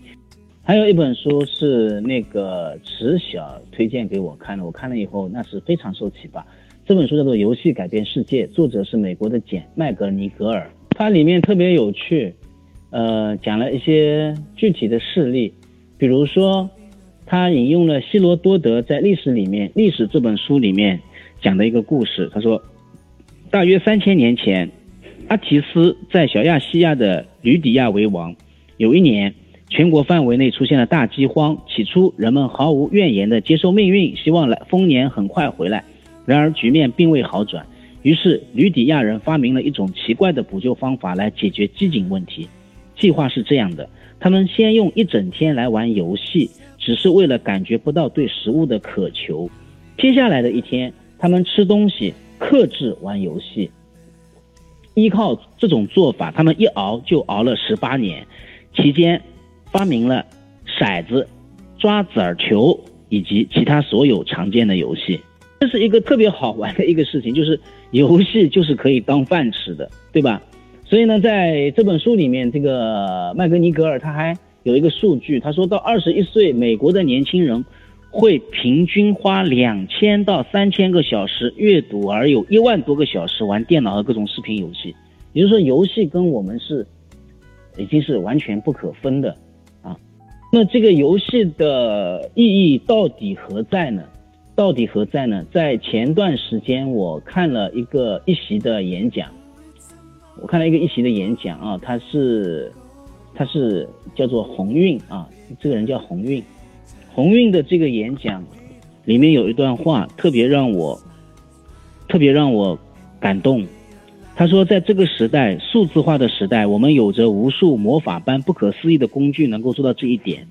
还有一本书是那个池晓推荐给我看的，我看了以后那是非常受启发。这本书叫做《游戏改变世界》，作者是美国的简麦格尼格尔。它里面特别有趣，呃，讲了一些具体的事例，比如说他引用了希罗多德在历史里面《历史》这本书里面讲的一个故事。他说，大约三千年前。阿提斯在小亚细亚的吕底亚为王。有一年，全国范围内出现了大饥荒。起初，人们毫无怨言地接受命运，希望来丰年很快回来。然而，局面并未好转。于是，吕底亚人发明了一种奇怪的补救方法来解决饥馑问题。计划是这样的：他们先用一整天来玩游戏，只是为了感觉不到对食物的渴求。接下来的一天，他们吃东西，克制玩游戏。依靠这种做法，他们一熬就熬了十八年，期间发明了骰子、抓子儿球以及其他所有常见的游戏。这是一个特别好玩的一个事情，就是游戏就是可以当饭吃的，对吧？所以呢，在这本书里面，这个麦格尼格尔他还有一个数据，他说到二十一岁，美国的年轻人。会平均花两千到三千个小时阅读，而有一万多个小时玩电脑和各种视频游戏。也就是说，游戏跟我们是已经是完全不可分的。那这个游戏的意义到底何在呢？到底何在呢？在前段时间，我看了一个一席的演讲，我看了一个一席的演讲啊，他是他是叫做鸿运啊，这个人叫鸿运，鸿运的这个演讲里面有一段话特别让我特别让我感动。他说，在这个时代，数字化的时代，我们有着无数魔法般不可思议的工具，能够做到这一点。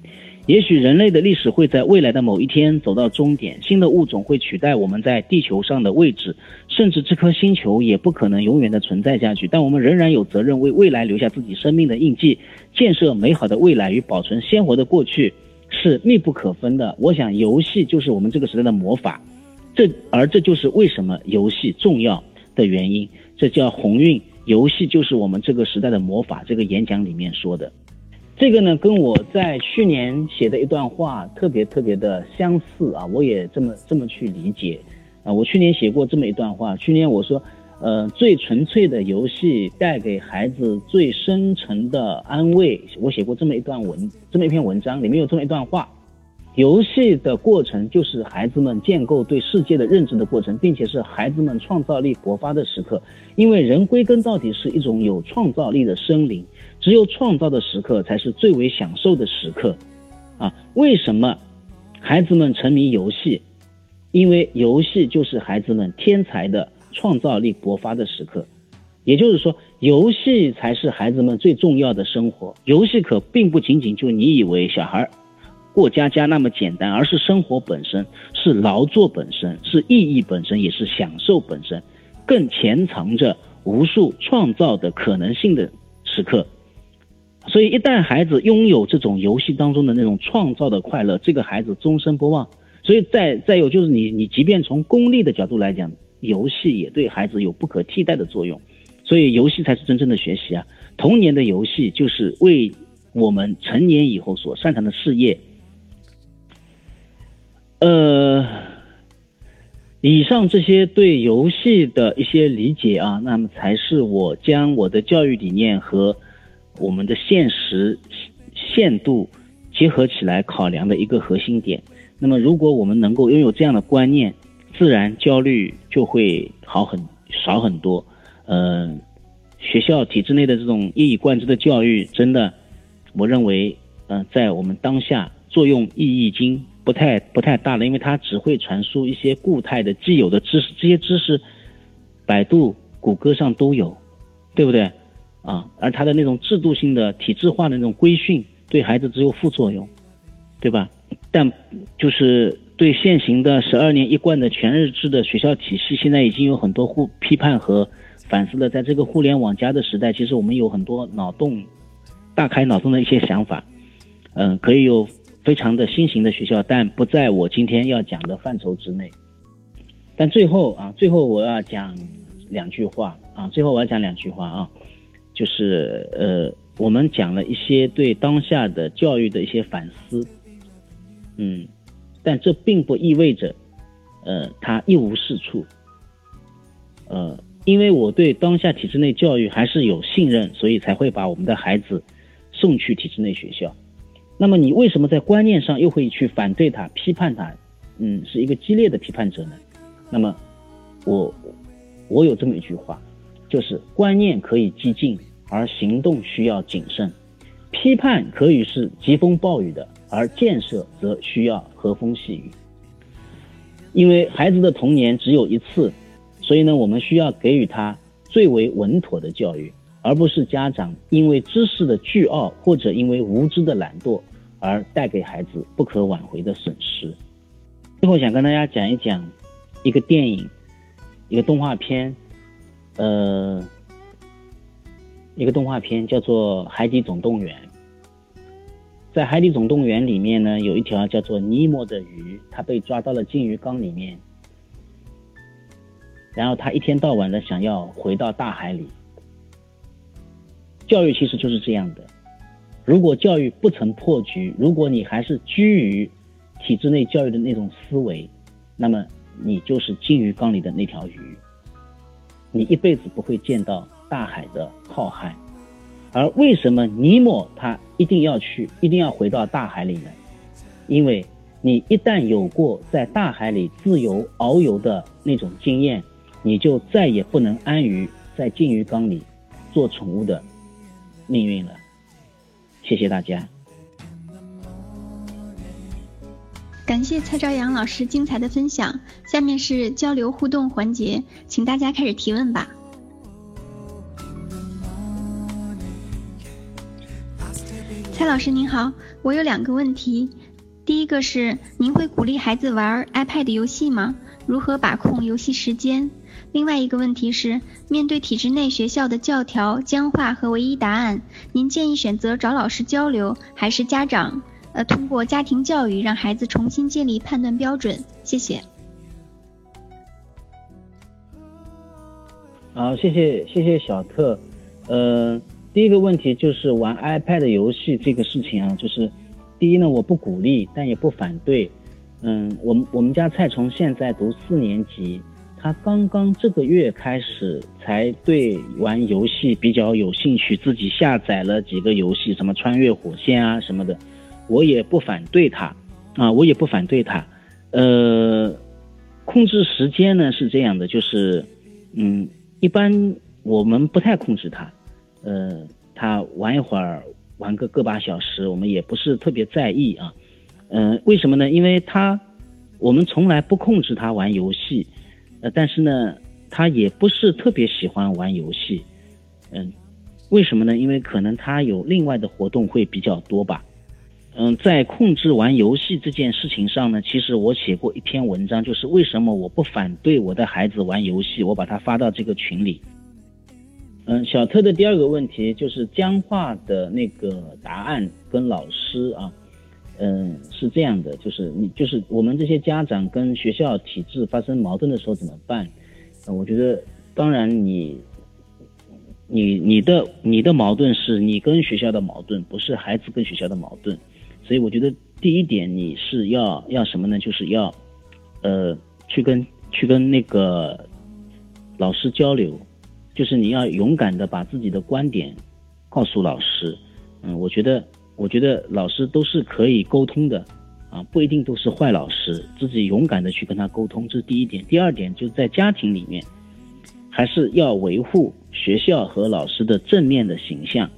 也许人类的历史会在未来的某一天走到终点，新的物种会取代我们在地球上的位置，甚至这颗星球也不可能永远的存在下去。但我们仍然有责任为未来留下自己生命的印记，建设美好的未来与保存鲜活的过去是密不可分的。我想，游戏就是我们这个时代的魔法，这而这就是为什么游戏重要的原因。这叫鸿运，游戏就是我们这个时代的魔法。这个演讲里面说的。这个呢，跟我在去年写的一段话特别特别的相似啊，我也这么这么去理解啊。我去年写过这么一段话，去年我说，呃，最纯粹的游戏带给孩子最深沉的安慰。我写过这么一段文，这么一篇文章，里面有这么一段话：游戏的过程就是孩子们建构对世界的认知的过程，并且是孩子们创造力勃发的时刻。因为人归根到底是一种有创造力的生灵。只有创造的时刻才是最为享受的时刻，啊，为什么孩子们沉迷游戏？因为游戏就是孩子们天才的创造力勃发的时刻，也就是说，游戏才是孩子们最重要的生活。游戏可并不仅仅就你以为小孩过家家那么简单，而是生活本身，是劳作本身，是意义本身，也是享受本身，更潜藏着无数创造的可能性的时刻。所以，一旦孩子拥有这种游戏当中的那种创造的快乐，这个孩子终身不忘。所以，再再有就是你，你即便从功利的角度来讲，游戏也对孩子有不可替代的作用。所以，游戏才是真正的学习啊！童年的游戏就是为我们成年以后所擅长的事业。呃，以上这些对游戏的一些理解啊，那么才是我将我的教育理念和。我们的现实限度结合起来考量的一个核心点。那么，如果我们能够拥有这样的观念，自然焦虑就会好很少很多。嗯，学校体制内的这种一以贯之的教育，真的，我认为，嗯，在我们当下作用意义已经不太不太大了，因为它只会传输一些固态的既有的知识，这些知识，百度、谷歌上都有，对不对？啊，而他的那种制度性的、体制化的那种规训，对孩子只有副作用，对吧？但就是对现行的十二年一贯的全日制的学校体系，现在已经有很多互批判和反思了。在这个互联网加的时代，其实我们有很多脑洞，大开脑洞的一些想法，嗯，可以有非常的新型的学校，但不在我今天要讲的范畴之内。但最后啊，最后我要讲两句话啊，最后我要讲两句话啊。就是呃，我们讲了一些对当下的教育的一些反思，嗯，但这并不意味着，呃，他一无是处，呃，因为我对当下体制内教育还是有信任，所以才会把我们的孩子送去体制内学校。那么你为什么在观念上又会去反对他、批判他？嗯，是一个激烈的批判者呢？那么我我有这么一句话，就是观念可以激进。而行动需要谨慎，批判可以是疾风暴雨的，而建设则需要和风细雨。因为孩子的童年只有一次，所以呢，我们需要给予他最为稳妥的教育，而不是家长因为知识的倨傲或者因为无知的懒惰而带给孩子不可挽回的损失。最后想跟大家讲一讲一个电影，一个动画片，呃。一个动画片叫做《海底总动员》。在《海底总动员》里面呢，有一条叫做尼莫的鱼，它被抓到了金鱼缸里面，然后它一天到晚的想要回到大海里。教育其实就是这样的，如果教育不曾破局，如果你还是居于体制内教育的那种思维，那么你就是金鱼缸里的那条鱼，你一辈子不会见到。大海的浩瀚，而为什么尼莫他一定要去，一定要回到大海里呢？因为你一旦有过在大海里自由遨游的那种经验，你就再也不能安于在金鱼缸里做宠物的命运了。谢谢大家。感谢蔡朝阳老师精彩的分享。下面是交流互动环节，请大家开始提问吧。蔡老师您好，我有两个问题。第一个是，您会鼓励孩子玩 iPad 游戏吗？如何把控游戏时间？另外一个问题是，面对体制内学校的教条僵化和唯一答案，您建议选择找老师交流，还是家长？呃，通过家庭教育让孩子重新建立判断标准。谢谢。好，谢谢谢谢小特。呃，第一个问题就是玩 iPad 游戏这个事情啊，就是第一呢，我不鼓励，但也不反对。嗯，我们我们家菜虫现在读四年级，他刚刚这个月开始才对玩游戏比较有兴趣，自己下载了几个游戏，什么穿越火线啊什么的。我也不反对他，啊，我也不反对他，呃，控制时间呢是这样的，就是，嗯，一般我们不太控制他，呃，他玩一会儿，玩个个把小时，我们也不是特别在意啊，嗯，为什么呢？因为他，我们从来不控制他玩游戏，呃，但是呢，他也不是特别喜欢玩游戏，嗯，为什么呢？因为可能他有另外的活动会比较多吧。嗯，在控制玩游戏这件事情上呢，其实我写过一篇文章，就是为什么我不反对我的孩子玩游戏，我把它发到这个群里。嗯，小特的第二个问题就是僵化的那个答案跟老师啊，嗯，是这样的，就是你就是我们这些家长跟学校体制发生矛盾的时候怎么办？我觉得，当然你，你你的你的矛盾是你跟学校的矛盾，不是孩子跟学校的矛盾。所以我觉得第一点你是要要什么呢？就是要，呃，去跟去跟那个老师交流，就是你要勇敢的把自己的观点告诉老师。嗯，我觉得我觉得老师都是可以沟通的，啊，不一定都是坏老师，自己勇敢的去跟他沟通，这是第一点。第二点就是在家庭里面，还是要维护学校和老师的正面的形象，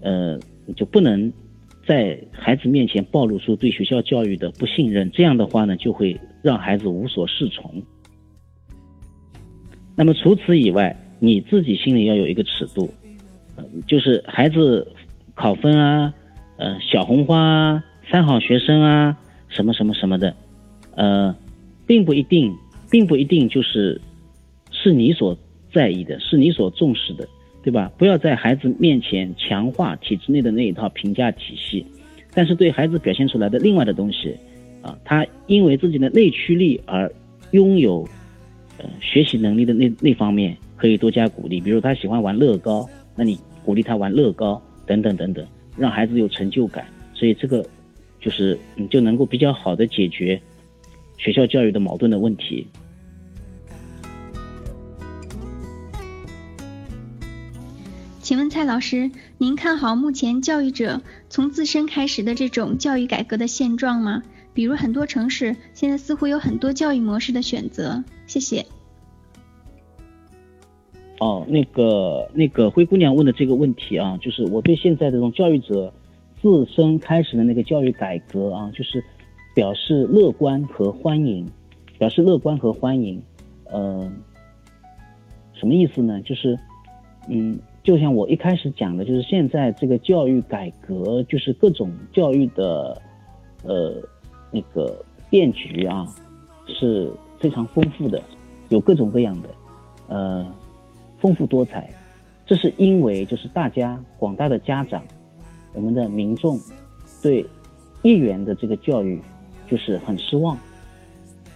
呃，就不能。在孩子面前暴露出对学校教育的不信任，这样的话呢，就会让孩子无所适从。那么除此以外，你自己心里要有一个尺度，呃就是孩子考分啊，呃，小红花，三好学生啊，什么什么什么的，呃，并不一定，并不一定就是是你所在意的，是你所重视的。对吧？不要在孩子面前强化体制内的那一套评价体系，但是对孩子表现出来的另外的东西，啊，他因为自己的内驱力而拥有，呃，学习能力的那那方面可以多加鼓励。比如他喜欢玩乐高，那你鼓励他玩乐高，等等等等，让孩子有成就感。所以这个就是你就能够比较好的解决学校教育的矛盾的问题。请问蔡老师，您看好目前教育者从自身开始的这种教育改革的现状吗？比如很多城市现在似乎有很多教育模式的选择。谢谢。哦，那个那个灰姑娘问的这个问题啊，就是我对现在的这种教育者自身开始的那个教育改革啊，就是表示乐观和欢迎，表示乐观和欢迎。呃，什么意思呢？就是嗯。就像我一开始讲的，就是现在这个教育改革，就是各种教育的，呃，那个变局啊，是非常丰富的，有各种各样的，呃，丰富多彩。这是因为就是大家广大的家长，我们的民众，对一元的这个教育就是很失望，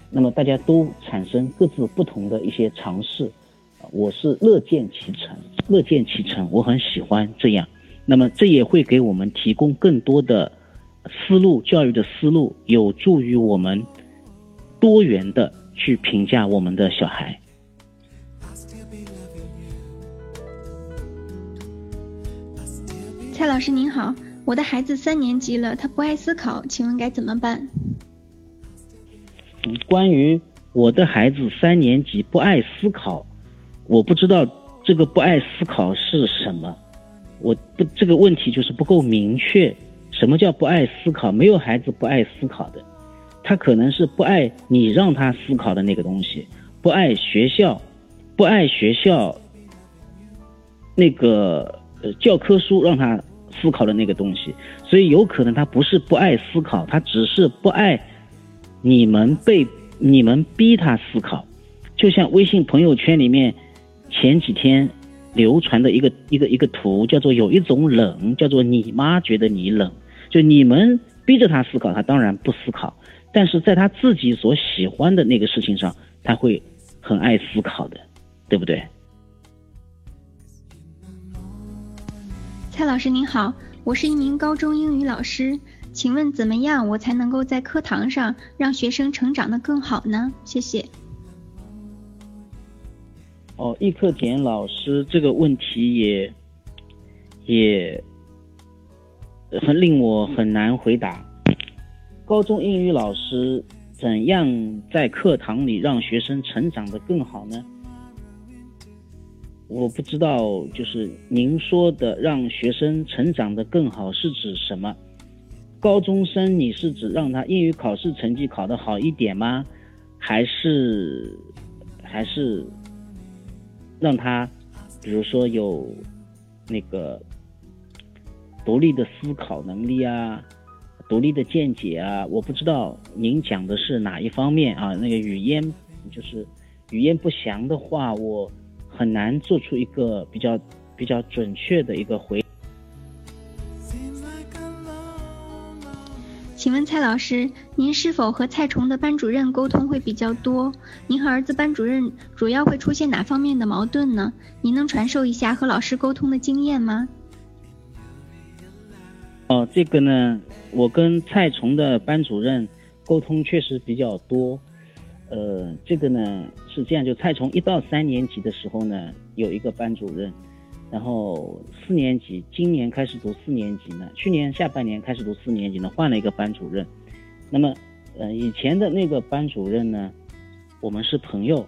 那么大家都产生各自不同的一些尝试。我是乐见其成，乐见其成，我很喜欢这样。那么这也会给我们提供更多的思路，教育的思路，有助于我们多元的去评价我们的小孩。蔡老师您好，我的孩子三年级了，他不爱思考，请问该怎么办？关于我的孩子三年级不爱思考，我不知道这个不爱思考是什么，我不这个问题就是不够明确。什么叫不爱思考？没有孩子不爱思考的，他可能是不爱你让他思考的那个东西，不爱学校，不爱学校那个呃教科书让他思考的那个东西，所以有可能他不是不爱思考，他只是不爱你们被你们逼他思考，就像微信朋友圈里面前几天。流传的一个一个一个图叫做有一种冷，叫做你妈觉得你冷，就你们逼着他思考，他当然不思考，但是在他自己所喜欢的那个事情上，他会很爱思考的，对不对？蔡老师您好，我是一名高中英语老师，请问怎么样我才能够在课堂上让学生成长的更好呢？谢谢。哦，易克田老师这个问题也也很令我很难回答。高中英语老师怎样在课堂里让学生成长的更好呢？我不知道，就是您说的让学生成长的更好是指什么？高中生你是指让他英语考试成绩考得好一点吗？还是还是？让他，比如说有那个独立的思考能力啊，独立的见解啊，我不知道您讲的是哪一方面啊？那个语言就是语言不详的话，我很难做出一个比较比较准确的一个回。请问蔡老师，您是否和蔡崇的班主任沟通会比较多？您和儿子班主任主要会出现哪方面的矛盾呢？您能传授一下和老师沟通的经验吗？哦，这个呢，我跟蔡崇的班主任沟通确实比较多。呃，这个呢是这样，就蔡崇一到三年级的时候呢，有一个班主任。然后四年级今年开始读四年级呢，去年下半年开始读四年级呢，换了一个班主任。那么，呃，以前的那个班主任呢，我们是朋友，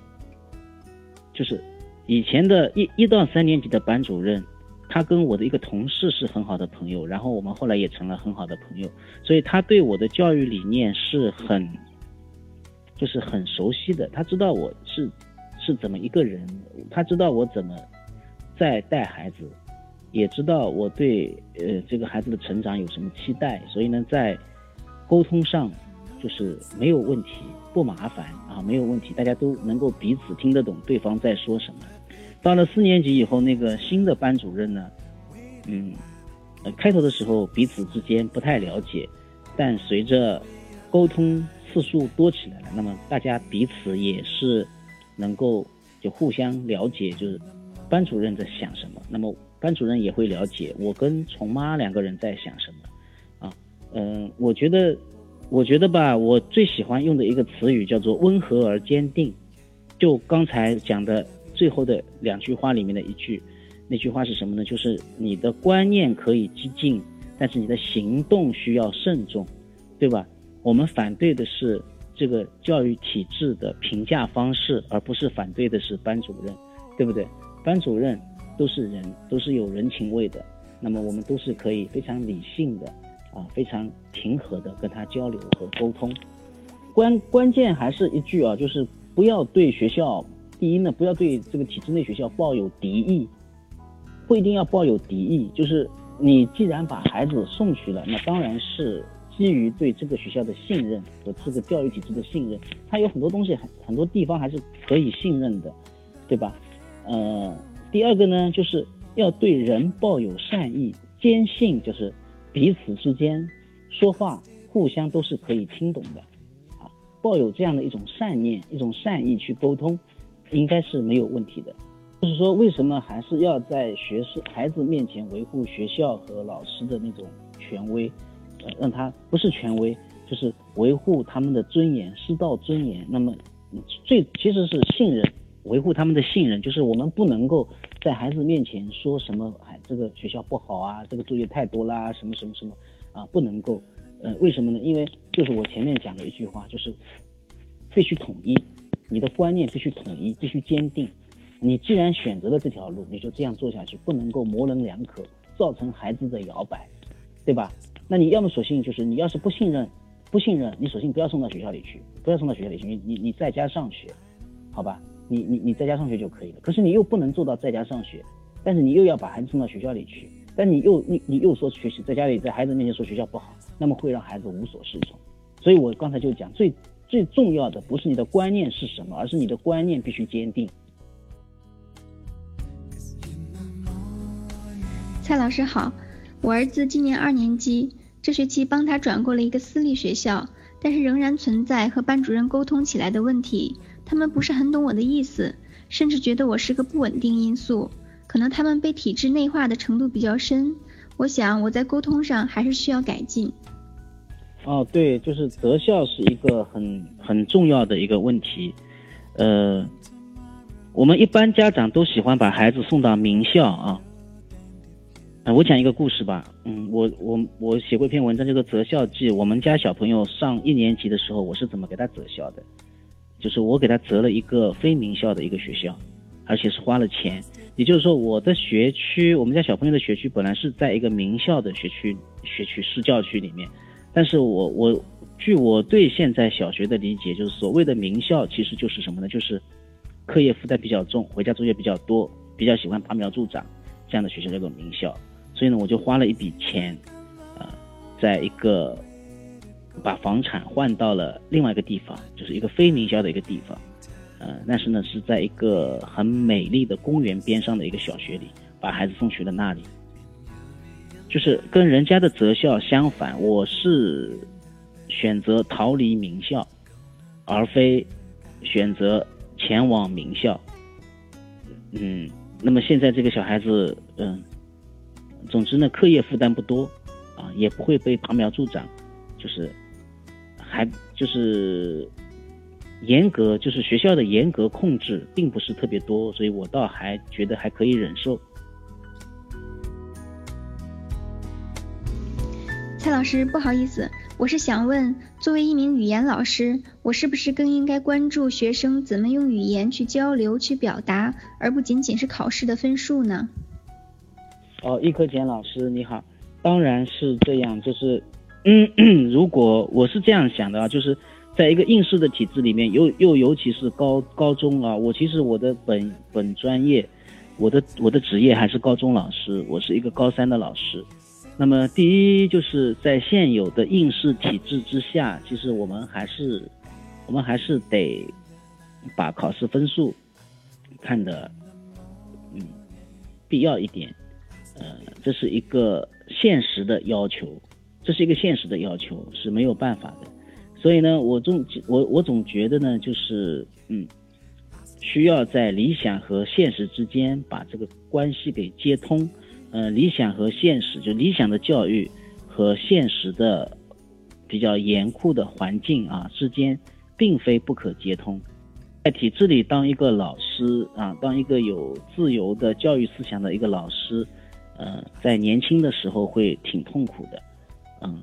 就是以前的一一到三年级的班主任，他跟我的一个同事是很好的朋友，然后我们后来也成了很好的朋友，所以他对我的教育理念是很，就是很熟悉的，他知道我是是怎么一个人，他知道我怎么。在带孩子，也知道我对呃这个孩子的成长有什么期待，所以呢，在沟通上就是没有问题，不麻烦啊，没有问题，大家都能够彼此听得懂对方在说什么。到了四年级以后，那个新的班主任呢，嗯，开头的时候彼此之间不太了解，但随着沟通次数多起来了，那么大家彼此也是能够就互相了解，就是。班主任在想什么？那么班主任也会了解我跟虫妈两个人在想什么，啊，嗯，我觉得，我觉得吧，我最喜欢用的一个词语叫做温和而坚定。就刚才讲的最后的两句话里面的一句，那句话是什么呢？就是你的观念可以激进，但是你的行动需要慎重，对吧？我们反对的是这个教育体制的评价方式，而不是反对的是班主任，对不对？班主任都是人，都是有人情味的。那么我们都是可以非常理性的，啊，非常平和的跟他交流和沟通。关关键还是一句啊，就是不要对学校，第一呢，不要对这个体制内学校抱有敌意，不一定要抱有敌意。就是你既然把孩子送去了，那当然是基于对这个学校的信任和这个教育体制的信任。他有很多东西，很很多地方还是可以信任的，对吧？呃，第二个呢，就是要对人抱有善意，坚信就是彼此之间说话互相都是可以听懂的，啊，抱有这样的一种善念、一种善意去沟通，应该是没有问题的。就是说，为什么还是要在学生孩子面前维护学校和老师的那种权威，让他不是权威，就是维护他们的尊严，师道尊严。那么最其实是信任。维护他们的信任，就是我们不能够在孩子面前说什么，哎，这个学校不好啊，这个作业太多啦，什么什么什么啊，不能够。呃，为什么呢？因为就是我前面讲的一句话，就是必须统一，你的观念必须统一，必须坚定。你既然选择了这条路，你就这样做下去，不能够模棱两可，造成孩子的摇摆，对吧？那你要么索性就是你要是不信任，不信任，你索性不要送到学校里去，不要送到学校里去，你你你在家上学，好吧？你你你在家上学就可以了。可是你又不能做到在家上学，但是你又要把孩子送到学校里去，但你又你你又说学习在家里在孩子面前说学校不好，那么会让孩子无所适从。所以我刚才就讲最最重要的不是你的观念是什么，而是你的观念必须坚定。蔡老师好，我儿子今年二年级，这学期帮他转过了一个私立学校，但是仍然存在和班主任沟通起来的问题。他们不是很懂我的意思，甚至觉得我是个不稳定因素。可能他们被体制内化的程度比较深。我想我在沟通上还是需要改进。哦，对，就是择校是一个很很重要的一个问题。呃，我们一般家长都喜欢把孩子送到名校啊。我讲一个故事吧，嗯，我我我写过一篇文章叫做《择校记》。我们家小朋友上一年级的时候，我是怎么给他择校的？就是我给他择了一个非名校的一个学校，而且是花了钱。也就是说，我的学区，我们家小朋友的学区本来是在一个名校的学区学区市教区里面，但是我我据我对现在小学的理解，就是所谓的名校其实就是什么呢？就是课业负担比较重，回家作业比较多，比较喜欢拔苗助长这样的学校叫做名校。所以呢，我就花了一笔钱，呃，在一个把房产换到了另外一个地方，就是一个非名校的一个地方，呃，但是呢是在一个很美丽的公园边上的一个小学里，把孩子送去了那里。就是跟人家的择校相反，我是选择逃离名校，而非选择前往名校。嗯，那么现在这个小孩子，嗯。总之呢，课业负担不多，啊，也不会被拔苗助长，就是还就是严格，就是学校的严格控制并不是特别多，所以我倒还觉得还可以忍受。蔡老师，不好意思，我是想问，作为一名语言老师，我是不是更应该关注学生怎么用语言去交流、去表达，而不仅仅是考试的分数呢？哦，易科简老师你好，当然是这样，就是，嗯，如果我是这样想的啊，就是在一个应试的体制里面，又又尤其是高高中啊，我其实我的本本专业，我的我的职业还是高中老师，我是一个高三的老师。那么第一就是在现有的应试体制之下，其实我们还是我们还是得把考试分数看的嗯必要一点。这是一个现实的要求，这是一个现实的要求是没有办法的，所以呢，我总我我总觉得呢，就是嗯，需要在理想和现实之间把这个关系给接通，呃，理想和现实，就理想的教育和现实的比较严酷的环境啊之间，并非不可接通，在体制里当一个老师啊，当一个有自由的教育思想的一个老师。呃，在年轻的时候会挺痛苦的，嗯，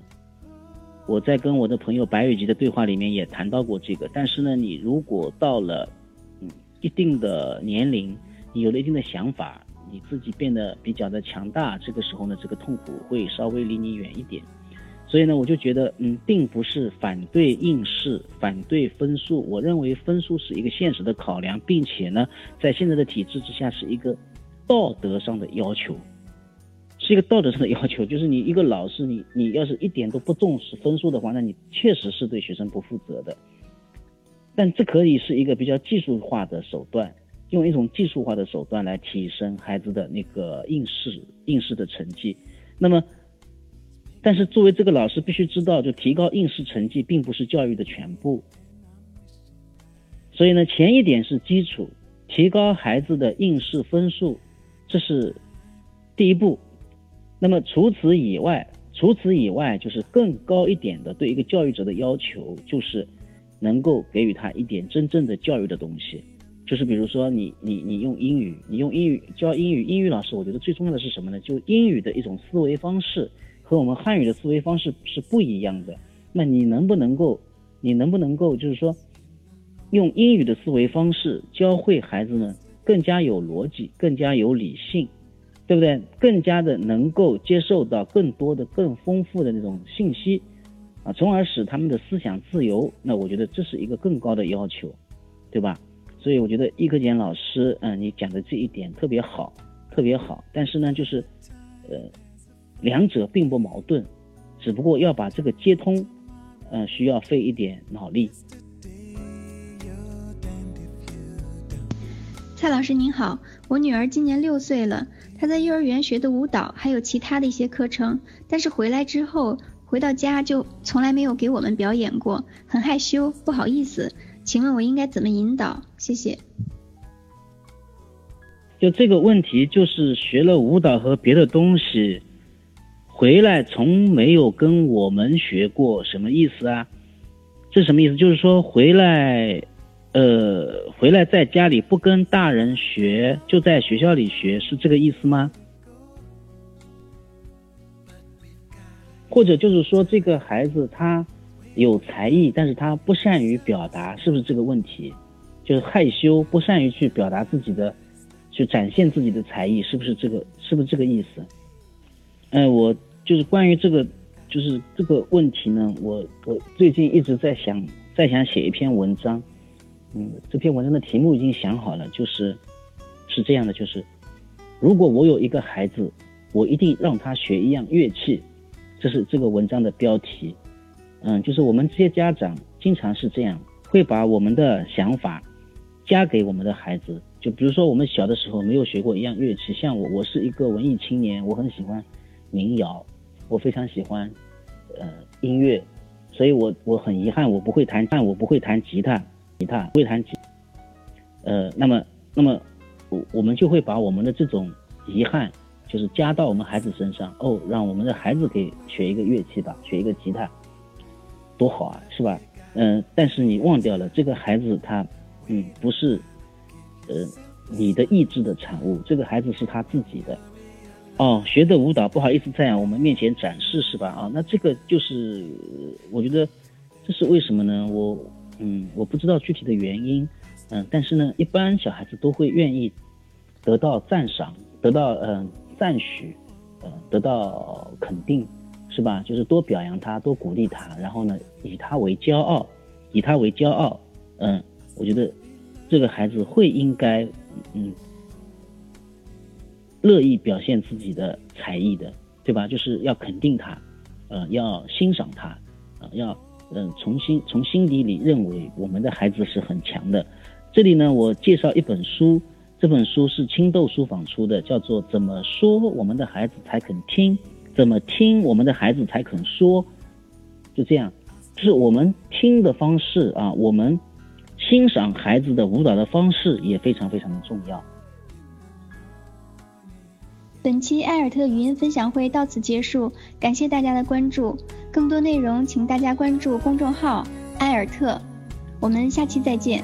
我在跟我的朋友白羽吉的对话里面也谈到过这个。但是呢，你如果到了嗯一定的年龄，你有了一定的想法，你自己变得比较的强大，这个时候呢，这个痛苦会稍微离你远一点。所以呢，我就觉得，嗯，并不是反对应试，反对分数。我认为分数是一个现实的考量，并且呢，在现在的体制之下，是一个道德上的要求。是一个道德上的要求，就是你一个老师，你你要是一点都不重视分数的话，那你确实是对学生不负责的。但这可以是一个比较技术化的手段，用一种技术化的手段来提升孩子的那个应试应试的成绩。那么，但是作为这个老师，必须知道，就提高应试成绩并不是教育的全部。所以呢，前一点是基础，提高孩子的应试分数，这是第一步。那么除此以外，除此以外，就是更高一点的对一个教育者的要求，就是能够给予他一点真正的教育的东西。就是比如说你你你用英语，你用英语教英语，英语老师我觉得最重要的是什么呢？就英语的一种思维方式和我们汉语的思维方式是不一样的。那你能不能够，你能不能够就是说，用英语的思维方式教会孩子们更加有逻辑，更加有理性，对不对？更加的能够接受到更多的、更丰富的那种信息啊，从而使他们的思想自由。那我觉得这是一个更高的要求，对吧？所以我觉得易克俭老师，嗯，你讲的这一点特别好，特别好。但是呢，就是，呃，两者并不矛盾，只不过要把这个接通，嗯，需要费一点脑力。蔡老师您好，我女儿今年六岁了，他在幼儿园学的舞蹈，还有其他的一些课程，但是回来之后，回到家就从来没有给我们表演过，很害羞，不好意思。请问我应该怎么引导？谢谢。就这个问题，就是学了舞蹈和别的东西，回来从没有跟我们学过，什么意思啊？这什么意思？就是说回来，呃，回来在家里不跟大人学，就在学校里学，是这个意思吗？或者就是说这个孩子他？有才艺，但是他不善于表达，是不是这个问题？就是害羞，不善于去表达自己的，去展现自己的才艺，是不是这个？是不是这个意思？嗯，我就是关于这个，就是这个问题呢，我我最近一直在想，在想写一篇文章。嗯，这篇文章的题目已经想好了，就是是这样的，就是如果我有一个孩子，我一定让他学一样乐器，这是这个文章的标题。嗯，就是我们这些家长经常是这样，会把我们的想法加给我们的孩子。就比如说我们小的时候没有学过一样乐器，像我，我是一个文艺青年，我很喜欢民谣，我非常喜欢呃音乐，所以我我很遗憾我不会弹，但我不会弹吉他，吉他会弹吉，呃，那么那么我我们就会把我们的这种遗憾，就是加到我们孩子身上。哦，让我们的孩子给学一个乐器吧，学一个吉他。多好啊，是吧？嗯，但是你忘掉了这个孩子，他，嗯，不是，呃，你的意志的产物。这个孩子是他自己的。哦，学的舞蹈不好意思在我们面前展示是吧？啊，那这个就是，我觉得这是为什么呢？我，嗯，我不知道具体的原因，嗯，但是呢，一般小孩子都会愿意得到赞赏，得到嗯赞许，呃，得到肯定。是吧？就是多表扬他，多鼓励他，然后呢，以他为骄傲，以他为骄傲。嗯，我觉得这个孩子会应该，嗯，乐意表现自己的才艺的，对吧？就是要肯定他，呃，要欣赏他，啊，要嗯，重新从心底里认为我们的孩子是很强的。这里呢，我介绍一本书，这本书是青豆书坊出的，叫做《怎么说我们的孩子才肯听》。怎么听我们的孩子才肯说？就这样，就是我们听的方式啊，我们欣赏孩子的舞蹈的方式也非常非常的重要。本期艾尔特语音分享会到此结束，感谢大家的关注。更多内容请大家关注公众号艾尔特，我们下期再见。